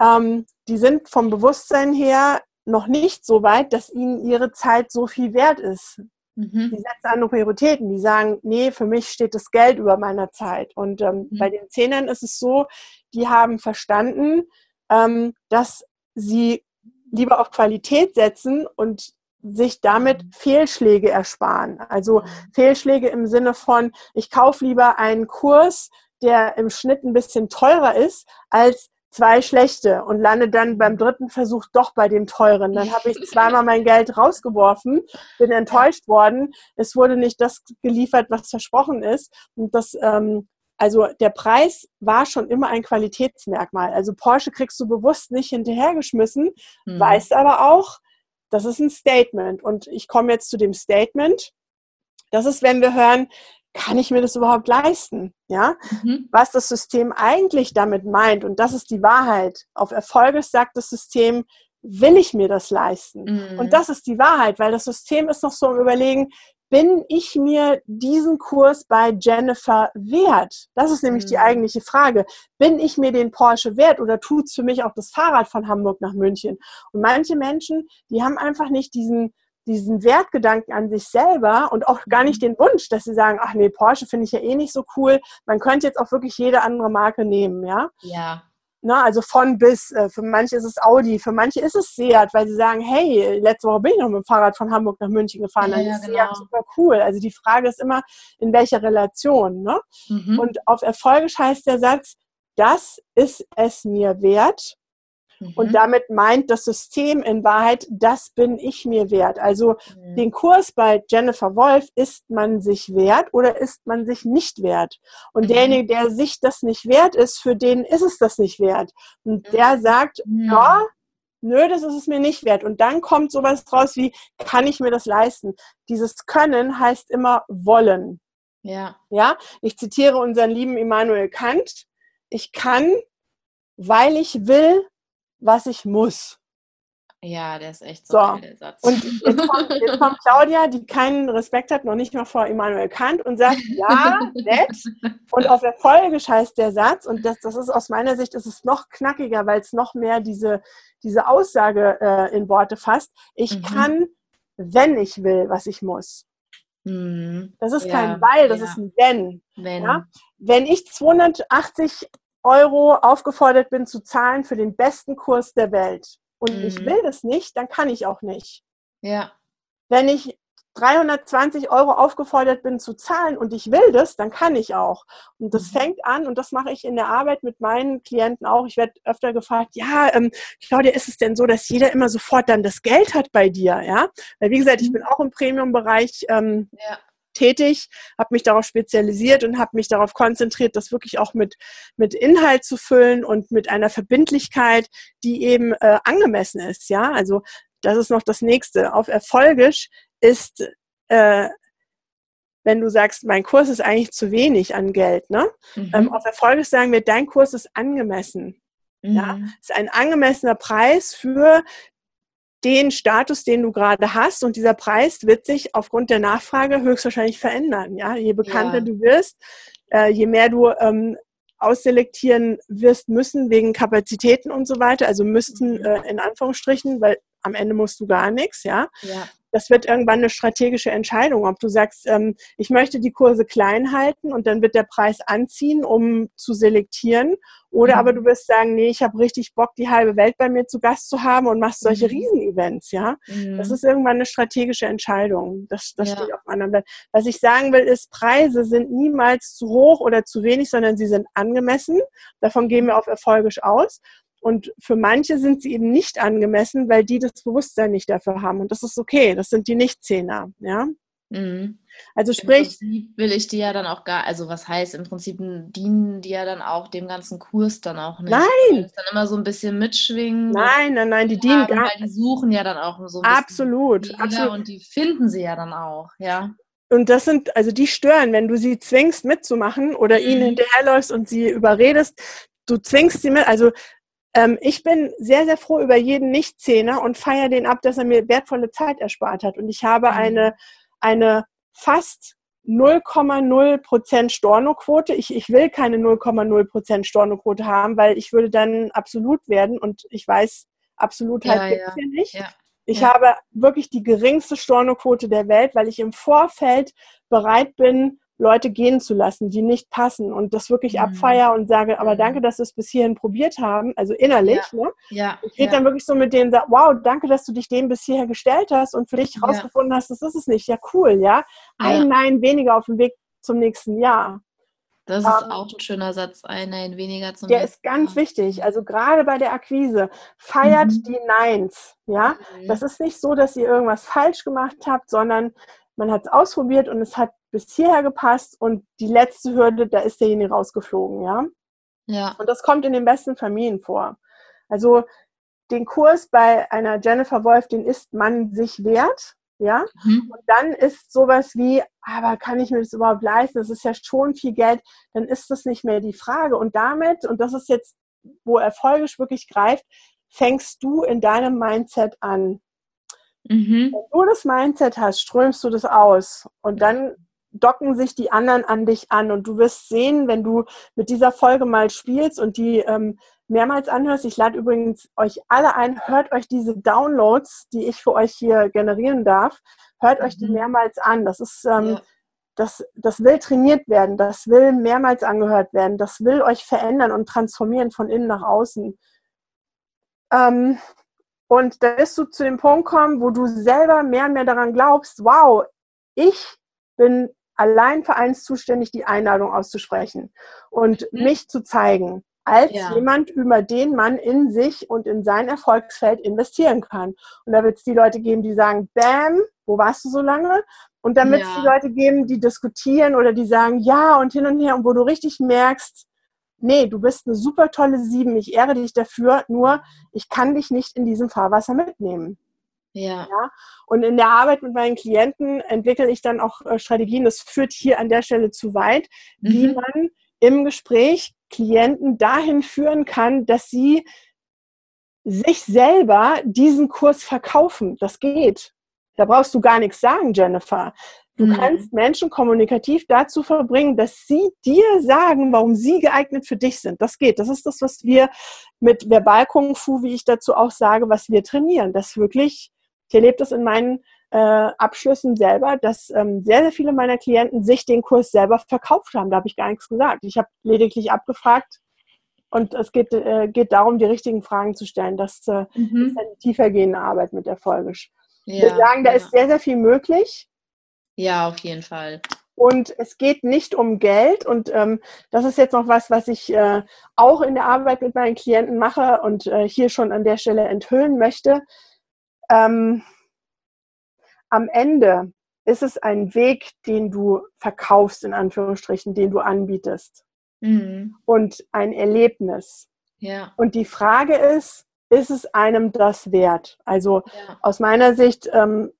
ähm, die sind vom Bewusstsein her noch nicht so weit, dass ihnen ihre Zeit so viel wert ist. Die Mhm. setzen andere Prioritäten. Die sagen, nee, für mich steht das Geld über meiner Zeit. Und ähm, Mhm. bei den Zehnern ist es so, die haben verstanden, ähm, dass sie lieber auf Qualität setzen und sich damit Mhm. Fehlschläge ersparen. Also Mhm. Fehlschläge im Sinne von, ich kaufe lieber einen Kurs, der im Schnitt ein bisschen teurer ist, als zwei schlechte und lande dann beim dritten Versuch doch bei dem teuren. Dann habe ich zweimal mein Geld rausgeworfen, bin enttäuscht worden. Es wurde nicht das geliefert, was versprochen ist. Und das, ähm, also der Preis war schon immer ein Qualitätsmerkmal. Also Porsche kriegst du bewusst nicht hinterhergeschmissen, Mhm. weißt aber auch, das ist ein Statement. Und ich komme jetzt zu dem Statement. Das ist, wenn wir hören, kann ich mir das überhaupt leisten? Ja, Mhm. was das System eigentlich damit meint, und das ist die Wahrheit. Auf Erfolge sagt das System, will ich mir das leisten? Mhm. Und das ist die Wahrheit, weil das System ist noch so im Überlegen, bin ich mir diesen Kurs bei Jennifer wert? Das ist nämlich die Mhm. eigentliche Frage. Bin ich mir den Porsche wert oder tut es für mich auch das Fahrrad von Hamburg nach München? Und manche Menschen, die haben einfach nicht diesen, diesen Wertgedanken an sich selber und auch gar nicht Mhm. den Wunsch, dass sie sagen, ach nee, Porsche finde ich ja eh nicht so cool. Man könnte jetzt auch wirklich jede andere Marke nehmen, ja. Ja. Na, also von bis. Äh, Für manche ist es Audi, für manche ist es Seat, weil sie sagen, hey, letzte Woche bin ich noch mit dem Fahrrad von Hamburg nach München gefahren, dann ja, ist genau. Seat super cool. Also die Frage ist immer, in welcher Relation. Ne? Mhm. Und auf Erfolgisch heißt der Satz, das ist es mir wert. Und Mhm. damit meint das System in Wahrheit, das bin ich mir wert. Also Mhm. den Kurs bei Jennifer Wolf, ist man sich wert oder ist man sich nicht wert? Und Mhm. derjenige, der sich das nicht wert ist, für den ist es das nicht wert. Und der sagt, Mhm. ja, nö, das ist es mir nicht wert. Und dann kommt sowas raus wie, kann ich mir das leisten? Dieses Können heißt immer wollen. Ja. Ja, ich zitiere unseren lieben Immanuel Kant. Ich kann, weil ich will, was ich muss. Ja, der ist echt so, So. der Satz. Und jetzt kommt, jetzt kommt Claudia, die keinen Respekt hat, noch nicht mal vor Immanuel Kant und sagt, ja, nett. Und auf Erfolgisch heißt der Satz, und das, das ist aus meiner Sicht, ist es noch knackiger, weil es noch mehr diese, diese Aussage äh, in Worte fasst. Ich Mhm. kann, wenn ich will, was ich muss. Mhm. Das ist Ja, kein Weil, das ja. ist ein Wenn. Wenn. Ja? Wenn ich 280 Euro aufgefordert bin zu zahlen für den besten Kurs der Welt und ich Mhm. will das nicht, dann kann ich auch nicht. Ja. Wenn ich 320 Euro aufgefordert bin zu zahlen und ich will das, dann kann ich auch. Und das Mhm. fängt an, und das mache ich in der Arbeit mit meinen Klienten auch. Ich werde öfter gefragt, ja, ähm, Claudia, ist es denn so, dass jeder immer sofort dann das Geld hat bei dir? Ja, weil wie gesagt, ich Mhm. bin auch im Premium-Bereich ähm, Ja. Tätig, habe mich darauf spezialisiert und habe mich darauf konzentriert, das wirklich auch mit, mit Inhalt zu füllen und mit einer Verbindlichkeit, die eben äh, angemessen ist. Ja, also das ist noch das nächste. Auf Erfolgisch ist äh, wenn du sagst, mein Kurs ist eigentlich zu wenig an Geld. Ne? Mhm. Ähm, auf Erfolges sagen wir, dein Kurs ist angemessen. Mhm. Ja, ist ein angemessener Preis für den Status, den du gerade hast. Und dieser Preis wird sich aufgrund der Nachfrage höchstwahrscheinlich verändern. Ja, je bekannter ja. du wirst, äh, je mehr du ähm, ausselektieren wirst müssen wegen Kapazitäten und so weiter. Also müssten mhm. äh, in Anführungsstrichen, weil am Ende musst du gar nichts, ja. ja das wird irgendwann eine strategische Entscheidung, ob du sagst, ähm, ich möchte die Kurse klein halten und dann wird der Preis anziehen, um zu selektieren. Oder mhm. aber du wirst sagen, nee, ich habe richtig Bock, die halbe Welt bei mir zu Gast zu haben und machst solche mhm. Riesenevents, ja. Mhm. Das ist irgendwann eine strategische Entscheidung. Das, das ja. steht auf anderen Blatt. Was ich sagen will, ist, Preise sind niemals zu hoch oder zu wenig, sondern sie sind angemessen. Davon gehen wir auf erfolgisch aus. Und für manche sind sie eben nicht angemessen, weil die das Bewusstsein nicht dafür haben. Und das ist okay. Das sind die Nichtzehner, ja. Mhm. Also sprich. will ich die ja dann auch gar, also was heißt im Prinzip dienen die ja dann auch dem ganzen Kurs dann auch nicht. Nein! Das dann immer so ein bisschen mitschwingen. Nein, nein, nein, die dienen gar nicht. Die suchen ja dann auch so ein absolut, bisschen. Absolut, Und die finden sie ja dann auch, ja. Und das sind, also die stören, wenn du sie zwingst mitzumachen oder mhm. ihnen hinterherläufst und sie überredest, du zwingst sie mit, also ähm, ich bin sehr, sehr froh über jeden Nichtzehner und feiere den ab, dass er mir wertvolle Zeit erspart hat. Und ich habe mhm. eine, eine fast 0,0 Prozent Stornoquote. Ich, ich will keine 0,0 Prozent Stornoquote haben, weil ich würde dann absolut werden und ich weiß, absolut halt ja, ja. nicht. Ja. Ich ja. habe wirklich die geringste Stornoquote der Welt, weil ich im Vorfeld bereit bin, Leute gehen zu lassen, die nicht passen und das wirklich mhm. abfeier und sage, aber danke, mhm. dass wir es bis hierhin probiert haben, also innerlich. Ja. Ne? Ja. Ich rede ja. dann wirklich so mit denen, sag, wow, danke, dass du dich dem bis hierher gestellt hast und für dich herausgefunden ja. hast, das ist es nicht. Ja, cool, ja. Ein Nein weniger auf dem Weg zum nächsten Jahr. Das ist um, ähm, auch ein schöner Satz, ein Nein weniger zum Der ist ganz Jahr. wichtig. Also gerade bei der Akquise, feiert mhm. die Neins. Ja, mhm. das ist nicht so, dass ihr irgendwas falsch gemacht habt, sondern man hat es ausprobiert und es hat bis hierher gepasst und die letzte Hürde, da ist derjenige rausgeflogen, ja. Ja. Und das kommt in den besten Familien vor. Also den Kurs bei einer Jennifer Wolf, den ist man sich wert, ja. Mhm. Und dann ist sowas wie, aber kann ich mir das überhaupt leisten? Das ist ja schon viel Geld. Dann ist das nicht mehr die Frage. Und damit, und das ist jetzt, wo erfolgisch wirklich greift, fängst du in deinem Mindset an. Mhm. Wenn du das Mindset hast, strömst du das aus. Und dann docken sich die anderen an dich an. Und du wirst sehen, wenn du mit dieser Folge mal spielst und die ähm, mehrmals anhörst. Ich lade übrigens euch alle ein, hört euch diese Downloads, die ich für euch hier generieren darf, hört mhm. euch die mhm. mehrmals an. Das ist, ähm, ja. das, das will trainiert werden, das will mehrmals angehört werden, das will euch verändern und transformieren von innen nach außen. Ähm, und da wirst du zu dem Punkt kommen, wo du selber mehr und mehr daran glaubst, wow, ich bin allein vereinszuständig die Einladung auszusprechen und mhm. mich zu zeigen als ja. jemand, über den man in sich und in sein Erfolgsfeld investieren kann. Und da wird es die Leute geben, die sagen, Bam, wo warst du so lange? Und dann wird es ja. die Leute geben, die diskutieren oder die sagen, ja und hin und her und wo du richtig merkst, nee, du bist eine super tolle Sieben, ich ehre dich dafür, nur ich kann dich nicht in diesem Fahrwasser mitnehmen. Ja. ja. Und in der Arbeit mit meinen Klienten entwickle ich dann auch äh, Strategien. Das führt hier an der Stelle zu weit, mhm. wie man im Gespräch Klienten dahin führen kann, dass sie sich selber diesen Kurs verkaufen. Das geht. Da brauchst du gar nichts sagen, Jennifer. Du mhm. kannst Menschen kommunikativ dazu verbringen, dass sie dir sagen, warum sie geeignet für dich sind. Das geht. Das ist das, was wir mit Verbal Kung Fu, wie ich dazu auch sage, was wir trainieren. Das wirklich ich erlebe das in meinen äh, Abschlüssen selber, dass ähm, sehr, sehr viele meiner Klienten sich den Kurs selber verkauft haben. Da habe ich gar nichts gesagt. Ich habe lediglich abgefragt und es geht, äh, geht darum, die richtigen Fragen zu stellen. Das äh, mhm. ist eine tiefergehende Arbeit mit Erfolgisch. Ja, Wir sagen, da ja. ist sehr, sehr viel möglich. Ja, auf jeden Fall. Und es geht nicht um Geld. Und ähm, das ist jetzt noch was, was ich äh, auch in der Arbeit mit meinen Klienten mache und äh, hier schon an der Stelle enthüllen möchte ähm, am Ende ist es ein Weg, den du verkaufst, in Anführungsstrichen, den du anbietest. Mhm. Und ein Erlebnis. Ja. Und die Frage ist, ist es einem das wert? Also ja. aus meiner Sicht ähm,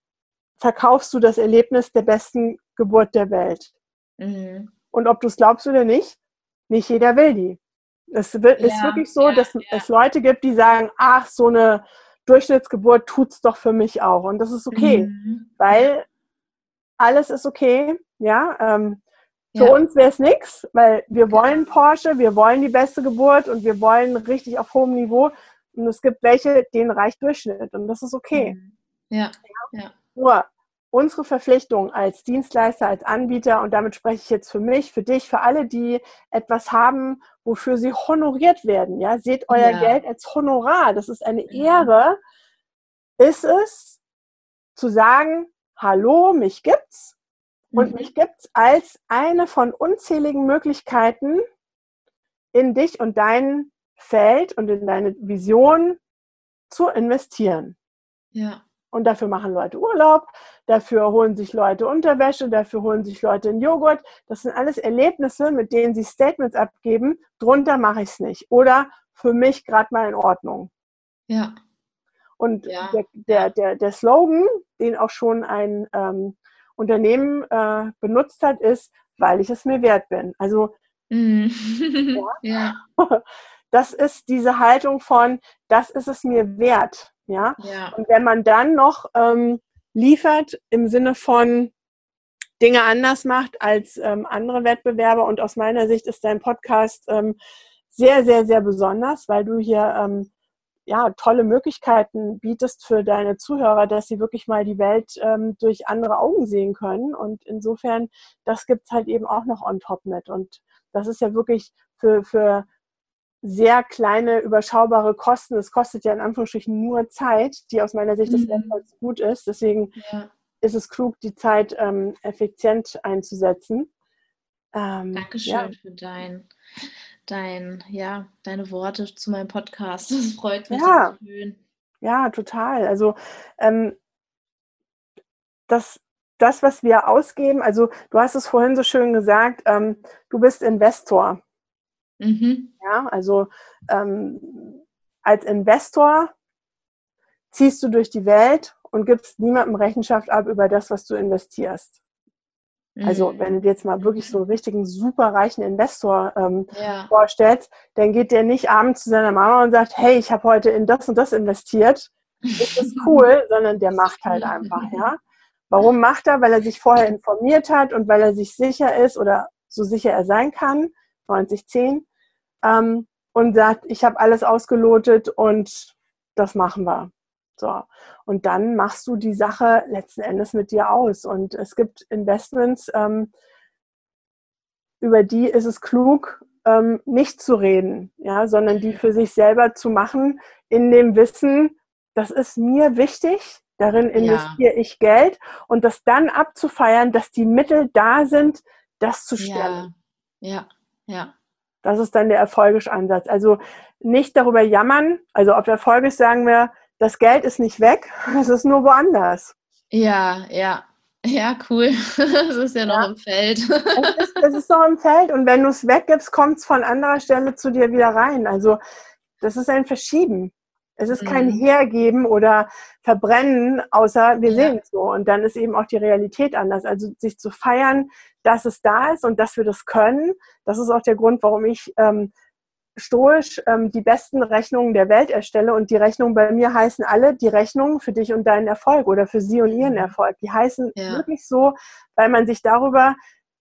verkaufst du das Erlebnis der besten Geburt der Welt. Mhm. Und ob du es glaubst oder nicht, nicht jeder will die. Es ja, ist wirklich so, dass es Leute gibt, die sagen, ach, so eine Durchschnittsgeburt tut es doch für mich auch. Und das ist okay, mhm. weil alles ist okay. Ja, ähm, für uns wäre es nichts, weil wir wollen Porsche, wir wollen die beste Geburt und wir wollen richtig auf hohem Niveau. Und es gibt welche, denen reicht Durchschnitt und das ist okay. Mhm. Ja. ja. Nur unsere Verpflichtung als Dienstleister, als Anbieter, und damit spreche ich jetzt für mich, für dich, für alle, die etwas haben, wofür sie honoriert werden. Ja, seht euer ja. Geld als Honorar. Das ist eine Ehre. Ist es zu sagen, hallo, mich gibt's. Und mhm. mich gibt's als eine von unzähligen Möglichkeiten, in dich und dein Feld und in deine Vision zu investieren. Ja. Und dafür machen Leute Urlaub, dafür holen sich Leute Unterwäsche, dafür holen sich Leute einen Joghurt. Das sind alles Erlebnisse, mit denen sie Statements abgeben. Drunter mache ich es nicht. Oder für mich gerade mal in Ordnung. Ja. Und ja. Der, der, der, der Slogan, den auch schon ein ähm, Unternehmen äh, benutzt hat, ist, weil ich es mir wert bin. Also mm. ja. das ist diese Haltung von, das ist es mir wert. Ja? ja. Und wenn man dann noch ähm, liefert im Sinne von Dinge anders macht als ähm, andere Wettbewerber und aus meiner Sicht ist dein Podcast ähm, sehr, sehr, sehr besonders, weil du hier ähm, ja, tolle Möglichkeiten bietest für deine Zuhörer, dass sie wirklich mal die Welt ähm, durch andere Augen sehen können. Und insofern, das gibt es halt eben auch noch on top mit. Und das ist ja wirklich für, für sehr kleine, überschaubare Kosten. Es kostet ja in Anführungsstrichen nur Zeit, die aus meiner Sicht mhm. das gut ist. Deswegen ja. ist es klug, die Zeit ähm, effizient einzusetzen. Ähm, Dankeschön ja. für dein, dein, ja, deine Worte zu meinem Podcast. Das freut mich. Ja, ja total. Also ähm, das, das, was wir ausgeben, also du hast es vorhin so schön gesagt, ähm, du bist Investor. Mhm. Ja, also ähm, als Investor ziehst du durch die Welt und gibst niemandem Rechenschaft ab über das, was du investierst. Also mhm. wenn du dir jetzt mal wirklich so einen richtigen superreichen Investor ähm, ja. vorstellst, dann geht der nicht abends zu seiner Mama und sagt, hey, ich habe heute in das und das investiert. Ist das cool? Sondern der macht halt einfach, ja. Warum macht er? Weil er sich vorher informiert hat und weil er sich sicher ist oder so sicher er sein kann, 9010, ähm, und sagt, ich habe alles ausgelotet und das machen wir. So. Und dann machst du die Sache letzten Endes mit dir aus. Und es gibt Investments, ähm, über die ist es klug, ähm, nicht zu reden, ja, sondern die für sich selber zu machen, in dem Wissen, das ist mir wichtig, darin investiere ja. ich Geld und das dann abzufeiern, dass die Mittel da sind, das zu stellen. Ja, ja, ja. Das ist dann der erfolgische Ansatz. Also nicht darüber jammern. Also auf erfolgisch sagen wir, das Geld ist nicht weg, es ist nur woanders. Ja, ja. Ja, cool. Es ist ja noch ja. im Feld. Es ist, es ist noch im Feld und wenn du es weggibst, kommt es von anderer Stelle zu dir wieder rein. Also das ist ein Verschieben. Es ist kein mhm. Hergeben oder Verbrennen, außer wir ja. sehen es so. Und dann ist eben auch die Realität anders. Also sich zu feiern, dass es da ist und dass wir das können, das ist auch der Grund, warum ich ähm, stoisch ähm, die besten Rechnungen der Welt erstelle. Und die Rechnungen bei mir heißen alle die Rechnungen für dich und deinen Erfolg oder für sie und ihren mhm. Erfolg. Die heißen ja. wirklich so, weil man sich darüber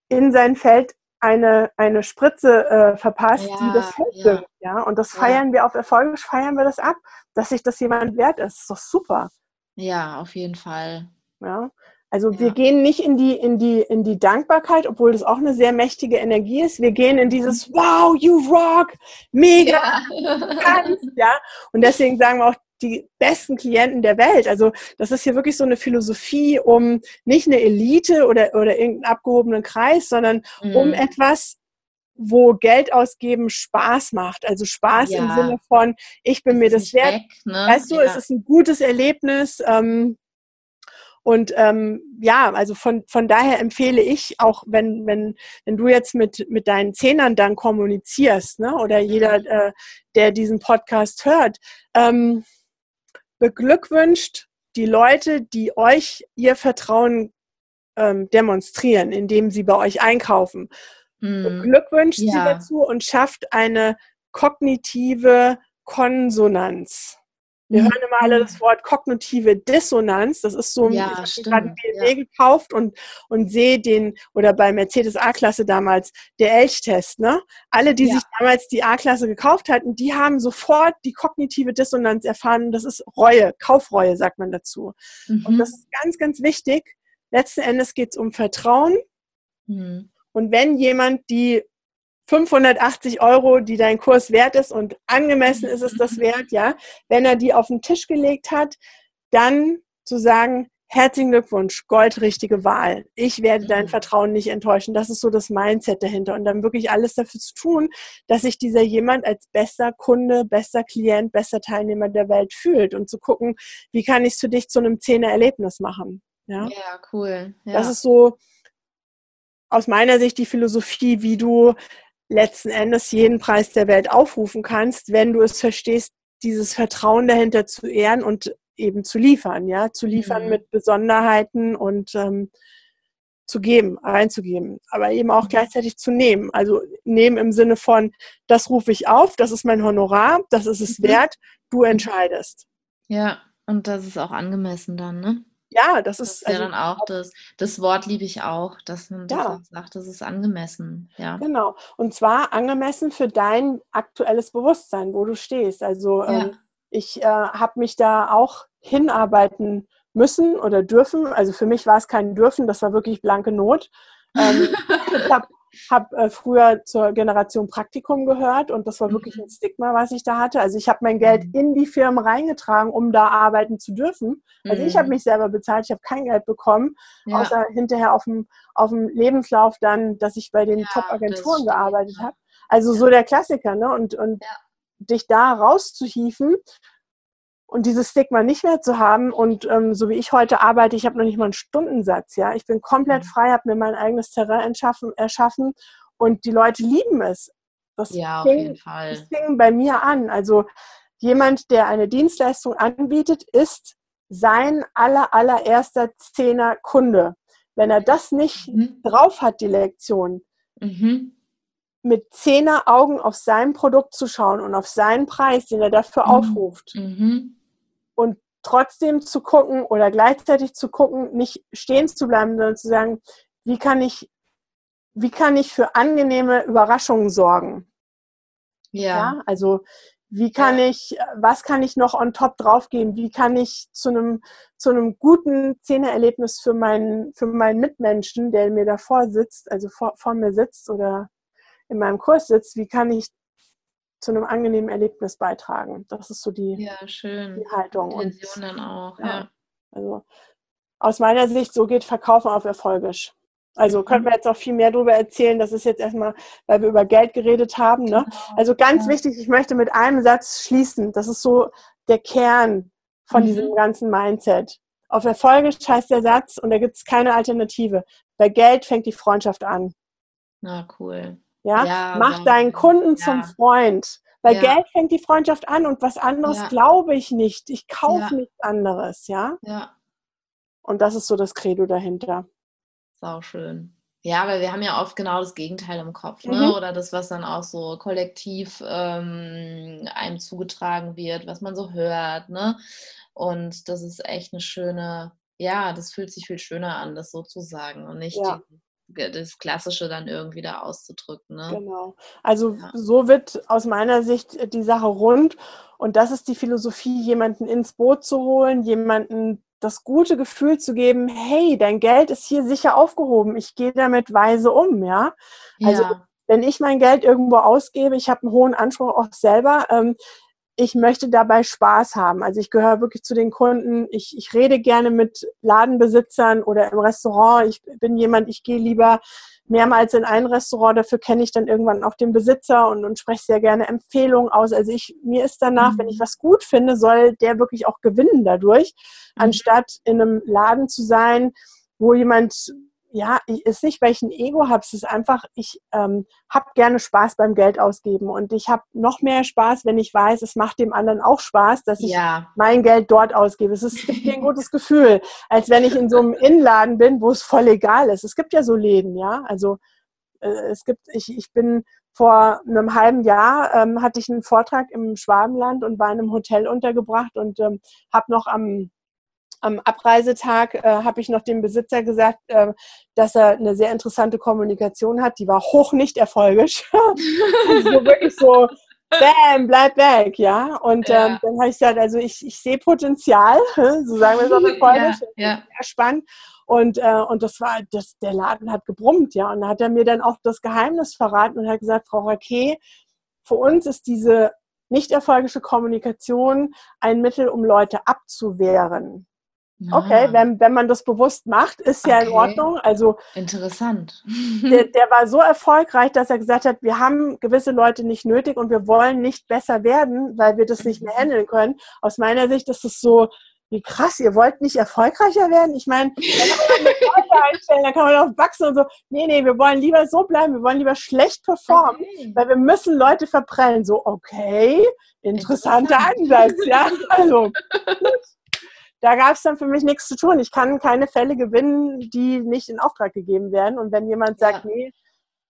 in sein Feld eine, eine Spritze äh, verpasst, ja, die das Feld ja. ja. Und das feiern wir auf Erfolg, feiern wir das ab, dass sich das jemand wert ist. Das ist doch super. Ja, auf jeden Fall. Ja. Also ja. wir gehen nicht in die, in, die, in die Dankbarkeit, obwohl das auch eine sehr mächtige Energie ist. Wir gehen in dieses Wow, you rock, mega, ja. kannst, ja. Und deswegen sagen wir auch die besten Klienten der Welt. Also das ist hier wirklich so eine Philosophie um nicht eine Elite oder, oder irgendeinen abgehobenen Kreis, sondern mhm. um etwas, wo Geld ausgeben Spaß macht. Also Spaß ja. im Sinne von, ich bin das mir das wert. Weg, ne? Weißt du, ja. es ist ein gutes Erlebnis. Ähm, und ähm, ja, also von, von daher empfehle ich auch, wenn, wenn, wenn du jetzt mit, mit deinen Zehnern dann kommunizierst, ne, oder jeder, äh, der diesen Podcast hört, ähm, beglückwünscht die Leute, die euch ihr Vertrauen ähm, demonstrieren, indem sie bei euch einkaufen. Mhm. Glückwünscht ja. sie dazu und schafft eine kognitive Konsonanz. Wir mhm. hören immer alle das Wort kognitive Dissonanz. Das ist so, ja, ich habe gerade einen BMW ja. gekauft und, und sehe den, oder bei Mercedes A-Klasse damals, der Elch-Test. Ne? Alle, die ja. sich damals die A-Klasse gekauft hatten, die haben sofort die kognitive Dissonanz erfahren. Das ist Reue, Kaufreue, sagt man dazu. Mhm. Und das ist ganz, ganz wichtig. Letzten Endes geht es um Vertrauen. Mhm. Und wenn jemand die 580 Euro, die dein Kurs wert ist und angemessen ist es das wert, ja, wenn er die auf den Tisch gelegt hat, dann zu sagen, herzlichen Glückwunsch, goldrichtige Wahl. Ich werde dein mhm. Vertrauen nicht enttäuschen. Das ist so das Mindset dahinter. Und dann wirklich alles dafür zu tun, dass sich dieser jemand als bester Kunde, bester Klient, bester Teilnehmer der Welt fühlt und zu gucken, wie kann ich es für dich zu einem Zehner-Erlebnis machen. Ja, ja cool. Ja. Das ist so aus meiner Sicht die Philosophie, wie du letzten Endes jeden Preis der Welt aufrufen kannst, wenn du es verstehst, dieses Vertrauen dahinter zu ehren und eben zu liefern, ja, zu liefern mhm. mit Besonderheiten und ähm, zu geben, reinzugeben, aber eben auch mhm. gleichzeitig zu nehmen. Also nehmen im Sinne von, das rufe ich auf, das ist mein Honorar, das ist es mhm. wert, du entscheidest. Ja, und das ist auch angemessen dann, ne? Ja, das ist. Das ist ja also, dann auch das, das Wort liebe ich auch, dass man ja. sagt, das ist angemessen. Ja. Genau. Und zwar angemessen für dein aktuelles Bewusstsein, wo du stehst. Also ja. ähm, ich äh, habe mich da auch hinarbeiten müssen oder dürfen. Also für mich war es kein Dürfen, das war wirklich blanke Not. Ähm, ich habe habe äh, früher zur Generation Praktikum gehört und das war wirklich ein mhm. Stigma, was ich da hatte. Also ich habe mein Geld mhm. in die Firmen reingetragen, um da arbeiten zu dürfen. Also ich habe mhm. mich selber bezahlt, ich habe kein Geld bekommen, ja. außer hinterher auf dem, auf dem Lebenslauf dann, dass ich bei den ja, Top-Agenturen gearbeitet habe. Also so der Klassiker, ne? Und, und dich da rauszuhieven und dieses Stigma nicht mehr zu haben und ähm, so wie ich heute arbeite, ich habe noch nicht mal einen Stundensatz, ja, ich bin komplett mhm. frei, habe mir mein eigenes Terrain erschaffen, und die Leute lieben es. Das ja, fing, auf jeden Fall. Das fing bei mir an. Also jemand, der eine Dienstleistung anbietet, ist sein aller allererster Zehner Kunde. Wenn er das nicht mhm. drauf hat, die Lektion, mhm. Mit Zehner Augen auf sein Produkt zu schauen und auf seinen Preis, den er dafür mhm. aufruft, mhm und trotzdem zu gucken oder gleichzeitig zu gucken, nicht stehen zu bleiben, sondern zu sagen, wie kann ich, wie kann ich für angenehme Überraschungen sorgen? Ja. ja also wie kann ja. ich, was kann ich noch on top draufgeben? Wie kann ich zu einem, zu einem guten Zähneerlebnis für meinen, für meinen Mitmenschen, der mir davor sitzt, also vor, vor mir sitzt oder in meinem Kurs sitzt, wie kann ich zu einem angenehmen Erlebnis beitragen. Das ist so die, ja, schön. die Haltung. Intention dann auch, ja. ja. Also aus meiner Sicht, so geht Verkaufen auf erfolgisch. Also mhm. könnten wir jetzt auch viel mehr darüber erzählen. Das ist jetzt erstmal, weil wir über Geld geredet haben. Ne? Genau. Also ganz ja. wichtig, ich möchte mit einem Satz schließen. Das ist so der Kern von mhm. diesem ganzen Mindset. Auf erfolgisch heißt der Satz, und da gibt es keine Alternative. Bei Geld fängt die Freundschaft an. Na, cool. Ja, ja mach so. deinen Kunden ja. zum Freund. Weil ja. Geld fängt die Freundschaft an und was anderes glaube ich nicht. Ich kaufe nichts anderes, ja? Ja. Und das ist so das Credo dahinter. Sau schön. Ja, weil wir haben ja oft genau das Gegenteil im Kopf, ne? Mhm. Oder das, was dann auch so kollektiv ähm, einem zugetragen wird, was man so hört, ne? Und das ist echt eine schöne, ja, das fühlt sich viel schöner an, das so zu sagen und nicht ja das Klassische dann irgendwie da auszudrücken. Ne? Genau. Also ja. so wird aus meiner Sicht die Sache rund. Und das ist die Philosophie, jemanden ins Boot zu holen, jemanden das gute Gefühl zu geben, hey, dein Geld ist hier sicher aufgehoben, ich gehe damit weise um, ja. Also ja. wenn ich mein Geld irgendwo ausgebe, ich habe einen hohen Anspruch auch selber, ähm, ich möchte dabei Spaß haben. Also ich gehöre wirklich zu den Kunden. Ich, ich rede gerne mit Ladenbesitzern oder im Restaurant. Ich bin jemand, ich gehe lieber mehrmals in ein Restaurant. Dafür kenne ich dann irgendwann auch den Besitzer und, und spreche sehr gerne Empfehlungen aus. Also ich, mir ist danach, mhm. wenn ich was gut finde, soll der wirklich auch gewinnen dadurch, mhm. anstatt in einem Laden zu sein, wo jemand ja, ist nicht, weil ich ein Ego habe, es ist einfach, ich ähm, habe gerne Spaß beim Geld ausgeben und ich habe noch mehr Spaß, wenn ich weiß, es macht dem anderen auch Spaß, dass ich ja. mein Geld dort ausgebe. Es, ist, es gibt mir ein gutes Gefühl, als wenn ich in so einem Innenladen bin, wo es voll egal ist. Es gibt ja so Läden, ja, also äh, es gibt, ich, ich bin vor einem halben Jahr ähm, hatte ich einen Vortrag im Schwabenland und war in einem Hotel untergebracht und ähm, habe noch am am Abreisetag äh, habe ich noch dem Besitzer gesagt, äh, dass er eine sehr interessante Kommunikation hat. Die war hoch nicht erfolgisch. also wirklich so, bam, bleib weg, ja. Und ja. Ähm, dann habe ich gesagt, also ich, ich sehe Potenzial, so sagen wir es auf Erfolgisch. Ja, ja. Sehr spannend. Und, äh, und das war, das, der Laden hat gebrummt, ja. Und da hat er mir dann auch das Geheimnis verraten und hat gesagt, Frau Raquet, für uns ist diese nicht erfolgische Kommunikation ein Mittel, um Leute abzuwehren. Okay, wenn, wenn man das bewusst macht, ist ja okay. in Ordnung. Also interessant. Der, der war so erfolgreich, dass er gesagt hat, wir haben gewisse Leute nicht nötig und wir wollen nicht besser werden, weil wir das nicht mehr mhm. handeln können. Aus meiner Sicht ist es so, wie krass, ihr wollt nicht erfolgreicher werden? Ich meine, kann man einstellen, dann kann man auch wachsen und so. Nee, nee, wir wollen lieber so bleiben, wir wollen lieber schlecht performen, okay. weil wir müssen Leute verprellen. So, okay, interessanter Ansatz, ja. Also, da gab es dann für mich nichts zu tun. Ich kann keine Fälle gewinnen, die nicht in Auftrag gegeben werden. Und wenn jemand sagt, ja. nee,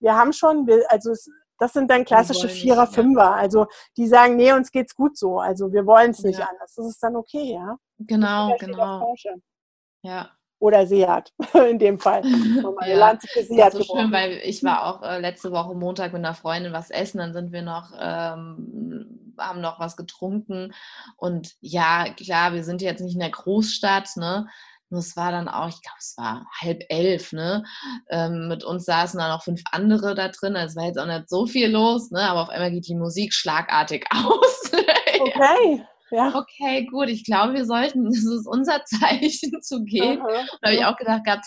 wir haben schon, also es, das sind dann klassische Vierer, Fünfer. Also die sagen, nee, uns geht's gut so. Also wir wollen es nicht ja. anders. Das ist dann okay, ja. Genau, genau. Ja. Oder Seat, in dem Fall. ja. Lanze für Seat das ist so schön, weil ich war auch äh, letzte Woche Montag mit einer Freundin was essen, dann sind wir noch ähm, haben noch was getrunken. Und ja, klar, wir sind jetzt nicht in der Großstadt, ne? Nur es war dann auch, ich glaube, es war halb elf, ne? Ähm, mit uns saßen dann noch fünf andere da drin. Also es war jetzt auch nicht so viel los, ne? Aber auf einmal geht die Musik schlagartig aus. okay. Ja. Okay, gut. Ich glaube, wir sollten, das ist unser Zeichen zu gehen. Und da habe ich auch gedacht gehabt,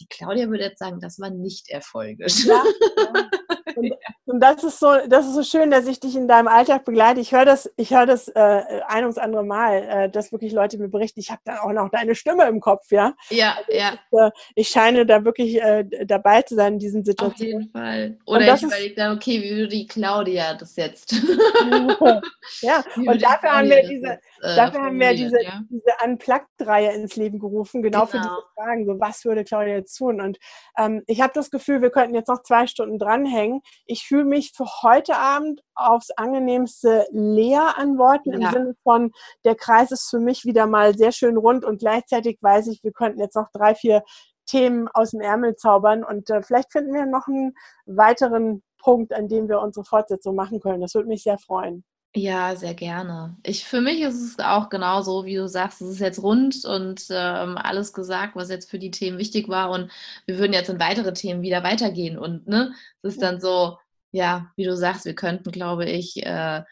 die Claudia würde jetzt sagen, das war nicht erfolgisch. Ja, ja. Und, und, das ist so, das ist so schön, dass ich dich in deinem Alltag begleite. Ich höre das, ich höre das äh, ein ums andere Mal, äh, dass wirklich Leute mir berichten. Ich habe dann auch noch deine Stimme im Kopf, ja. Ja, also ja. Ich, äh, ich, scheine da wirklich äh, dabei zu sein in diesen Situationen. Auf jeden Fall. Oder ich überlege dann, okay, wie würde die Claudia das jetzt? ja, und dafür haben wir diese, äh, dafür haben wir diese, ja? diese Unplugged-Reihe ins Leben gerufen, genau, genau, für diese genau. Fragen. So, was würde Claudia jetzt tun? Und ähm, ich habe das Gefühl, wir könnten jetzt noch zwei Stunden dranhängen ich fühle mich für heute Abend aufs angenehmste leer an Worten ja. im Sinne von, der Kreis ist für mich wieder mal sehr schön rund und gleichzeitig weiß ich, wir könnten jetzt noch drei, vier Themen aus dem Ärmel zaubern und äh, vielleicht finden wir noch einen weiteren Punkt, an dem wir unsere Fortsetzung machen können. Das würde mich sehr freuen. Ja, sehr gerne. Ich, für mich ist es auch genauso, wie du sagst, es ist jetzt rund und ähm, alles gesagt, was jetzt für die Themen wichtig war. Und wir würden jetzt in weitere Themen wieder weitergehen. Und ne, es ist dann so, ja, wie du sagst, wir könnten, glaube ich, äh,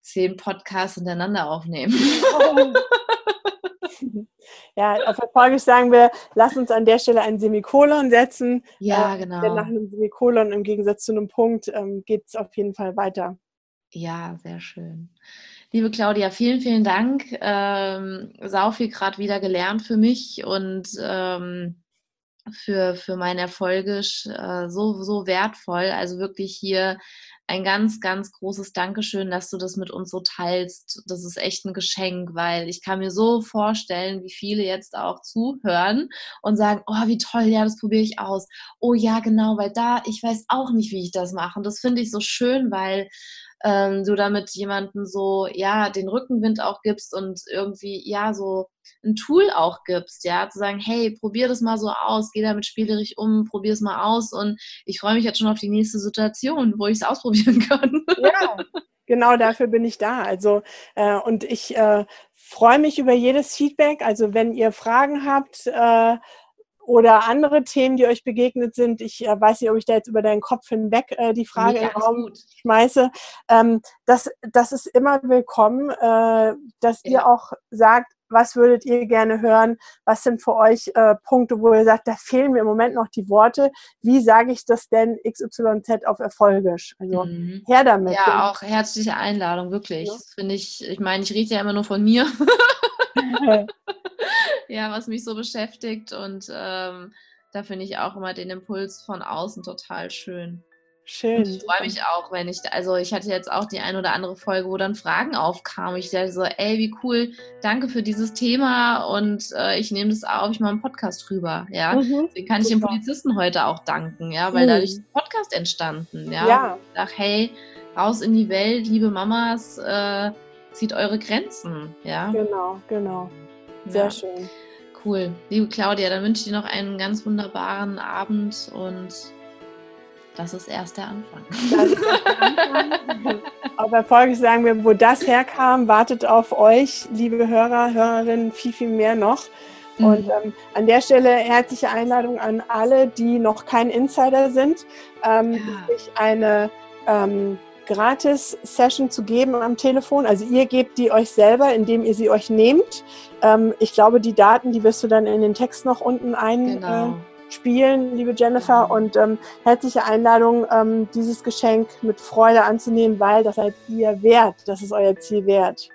zehn Podcasts hintereinander aufnehmen. Ja, auf Erfolgisch sagen wir, lass uns an der Stelle ein Semikolon setzen. Ja, genau. Denn nach einem Semikolon im Gegensatz zu einem Punkt ähm, geht es auf jeden Fall weiter. Ja, sehr schön. Liebe Claudia, vielen, vielen Dank. Ähm, sau viel gerade wieder gelernt für mich und ähm, für, für meine Erfolge äh, so, so wertvoll. Also wirklich hier ein ganz, ganz großes Dankeschön, dass du das mit uns so teilst. Das ist echt ein Geschenk, weil ich kann mir so vorstellen, wie viele jetzt auch zuhören und sagen, oh, wie toll, ja, das probiere ich aus. Oh ja, genau, weil da, ich weiß auch nicht, wie ich das mache. Und das finde ich so schön, weil ähm, du damit jemanden so, ja, den Rückenwind auch gibst und irgendwie, ja, so ein Tool auch gibst, ja, zu sagen, hey, probier das mal so aus, geh damit spielerisch um, probier es mal aus und ich freue mich jetzt schon auf die nächste Situation, wo ich es ausprobieren kann. Ja, genau dafür bin ich da. Also, äh, und ich äh, freue mich über jedes Feedback. Also, wenn ihr Fragen habt, äh, oder andere Themen, die euch begegnet sind. Ich äh, weiß nicht, ob ich da jetzt über deinen Kopf hinweg äh, die Frage ja, den Raum schmeiße. Ähm, das, das ist immer willkommen, äh, dass ja. ihr auch sagt, was würdet ihr gerne hören? Was sind für euch äh, Punkte, wo ihr sagt, da fehlen mir im Moment noch die Worte? Wie sage ich das denn XYZ auf Erfolgisch? Also mhm. her damit. Ja, auch herzliche Einladung, wirklich. Ja. Finde ich, ich meine, ich rede ja immer nur von mir. ja, was mich so beschäftigt und ähm, da finde ich auch immer den Impuls von außen total schön. Schön. Und ich freue mich auch, wenn ich, also ich hatte jetzt auch die ein oder andere Folge, wo dann Fragen aufkamen. Ich dachte so, ey, wie cool, danke für dieses Thema und äh, ich nehme das auf, ich mache einen Podcast drüber, ja. Mhm, Deswegen kann ich den Polizisten heute auch danken, ja, weil mhm. dadurch ist ein Podcast entstanden, ja. ja. Ich dachte, hey, raus in die Welt, liebe Mamas, äh, zieht eure Grenzen, ja. Genau, genau. Sehr ja. schön. Cool. Liebe Claudia, dann wünsche ich dir noch einen ganz wunderbaren Abend und das ist erst der Anfang. Das ist erst der Anfang. Auf Erfolg sagen wir, wo das herkam, wartet auf euch, liebe Hörer, Hörerinnen, viel, viel mehr noch. Mhm. Und ähm, an der Stelle herzliche Einladung an alle, die noch kein Insider sind, ähm, ja. sich eine ähm, Gratis-Session zu geben am Telefon. Also ihr gebt die euch selber, indem ihr sie euch nehmt. Ähm, ich glaube, die Daten, die wirst du dann in den Text noch unten ein. Genau. Äh, spielen, liebe Jennifer. Und ähm, herzliche Einladung, ähm, dieses Geschenk mit Freude anzunehmen, weil das seid ihr wert. Das ist euer Ziel wert.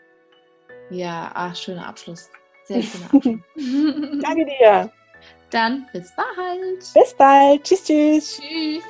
Ja, ach, schöner Abschluss. Sehr schöner Abschluss. Danke dir. Dann bis bald. Bis bald. Tschüss, tschüss. Tschüss.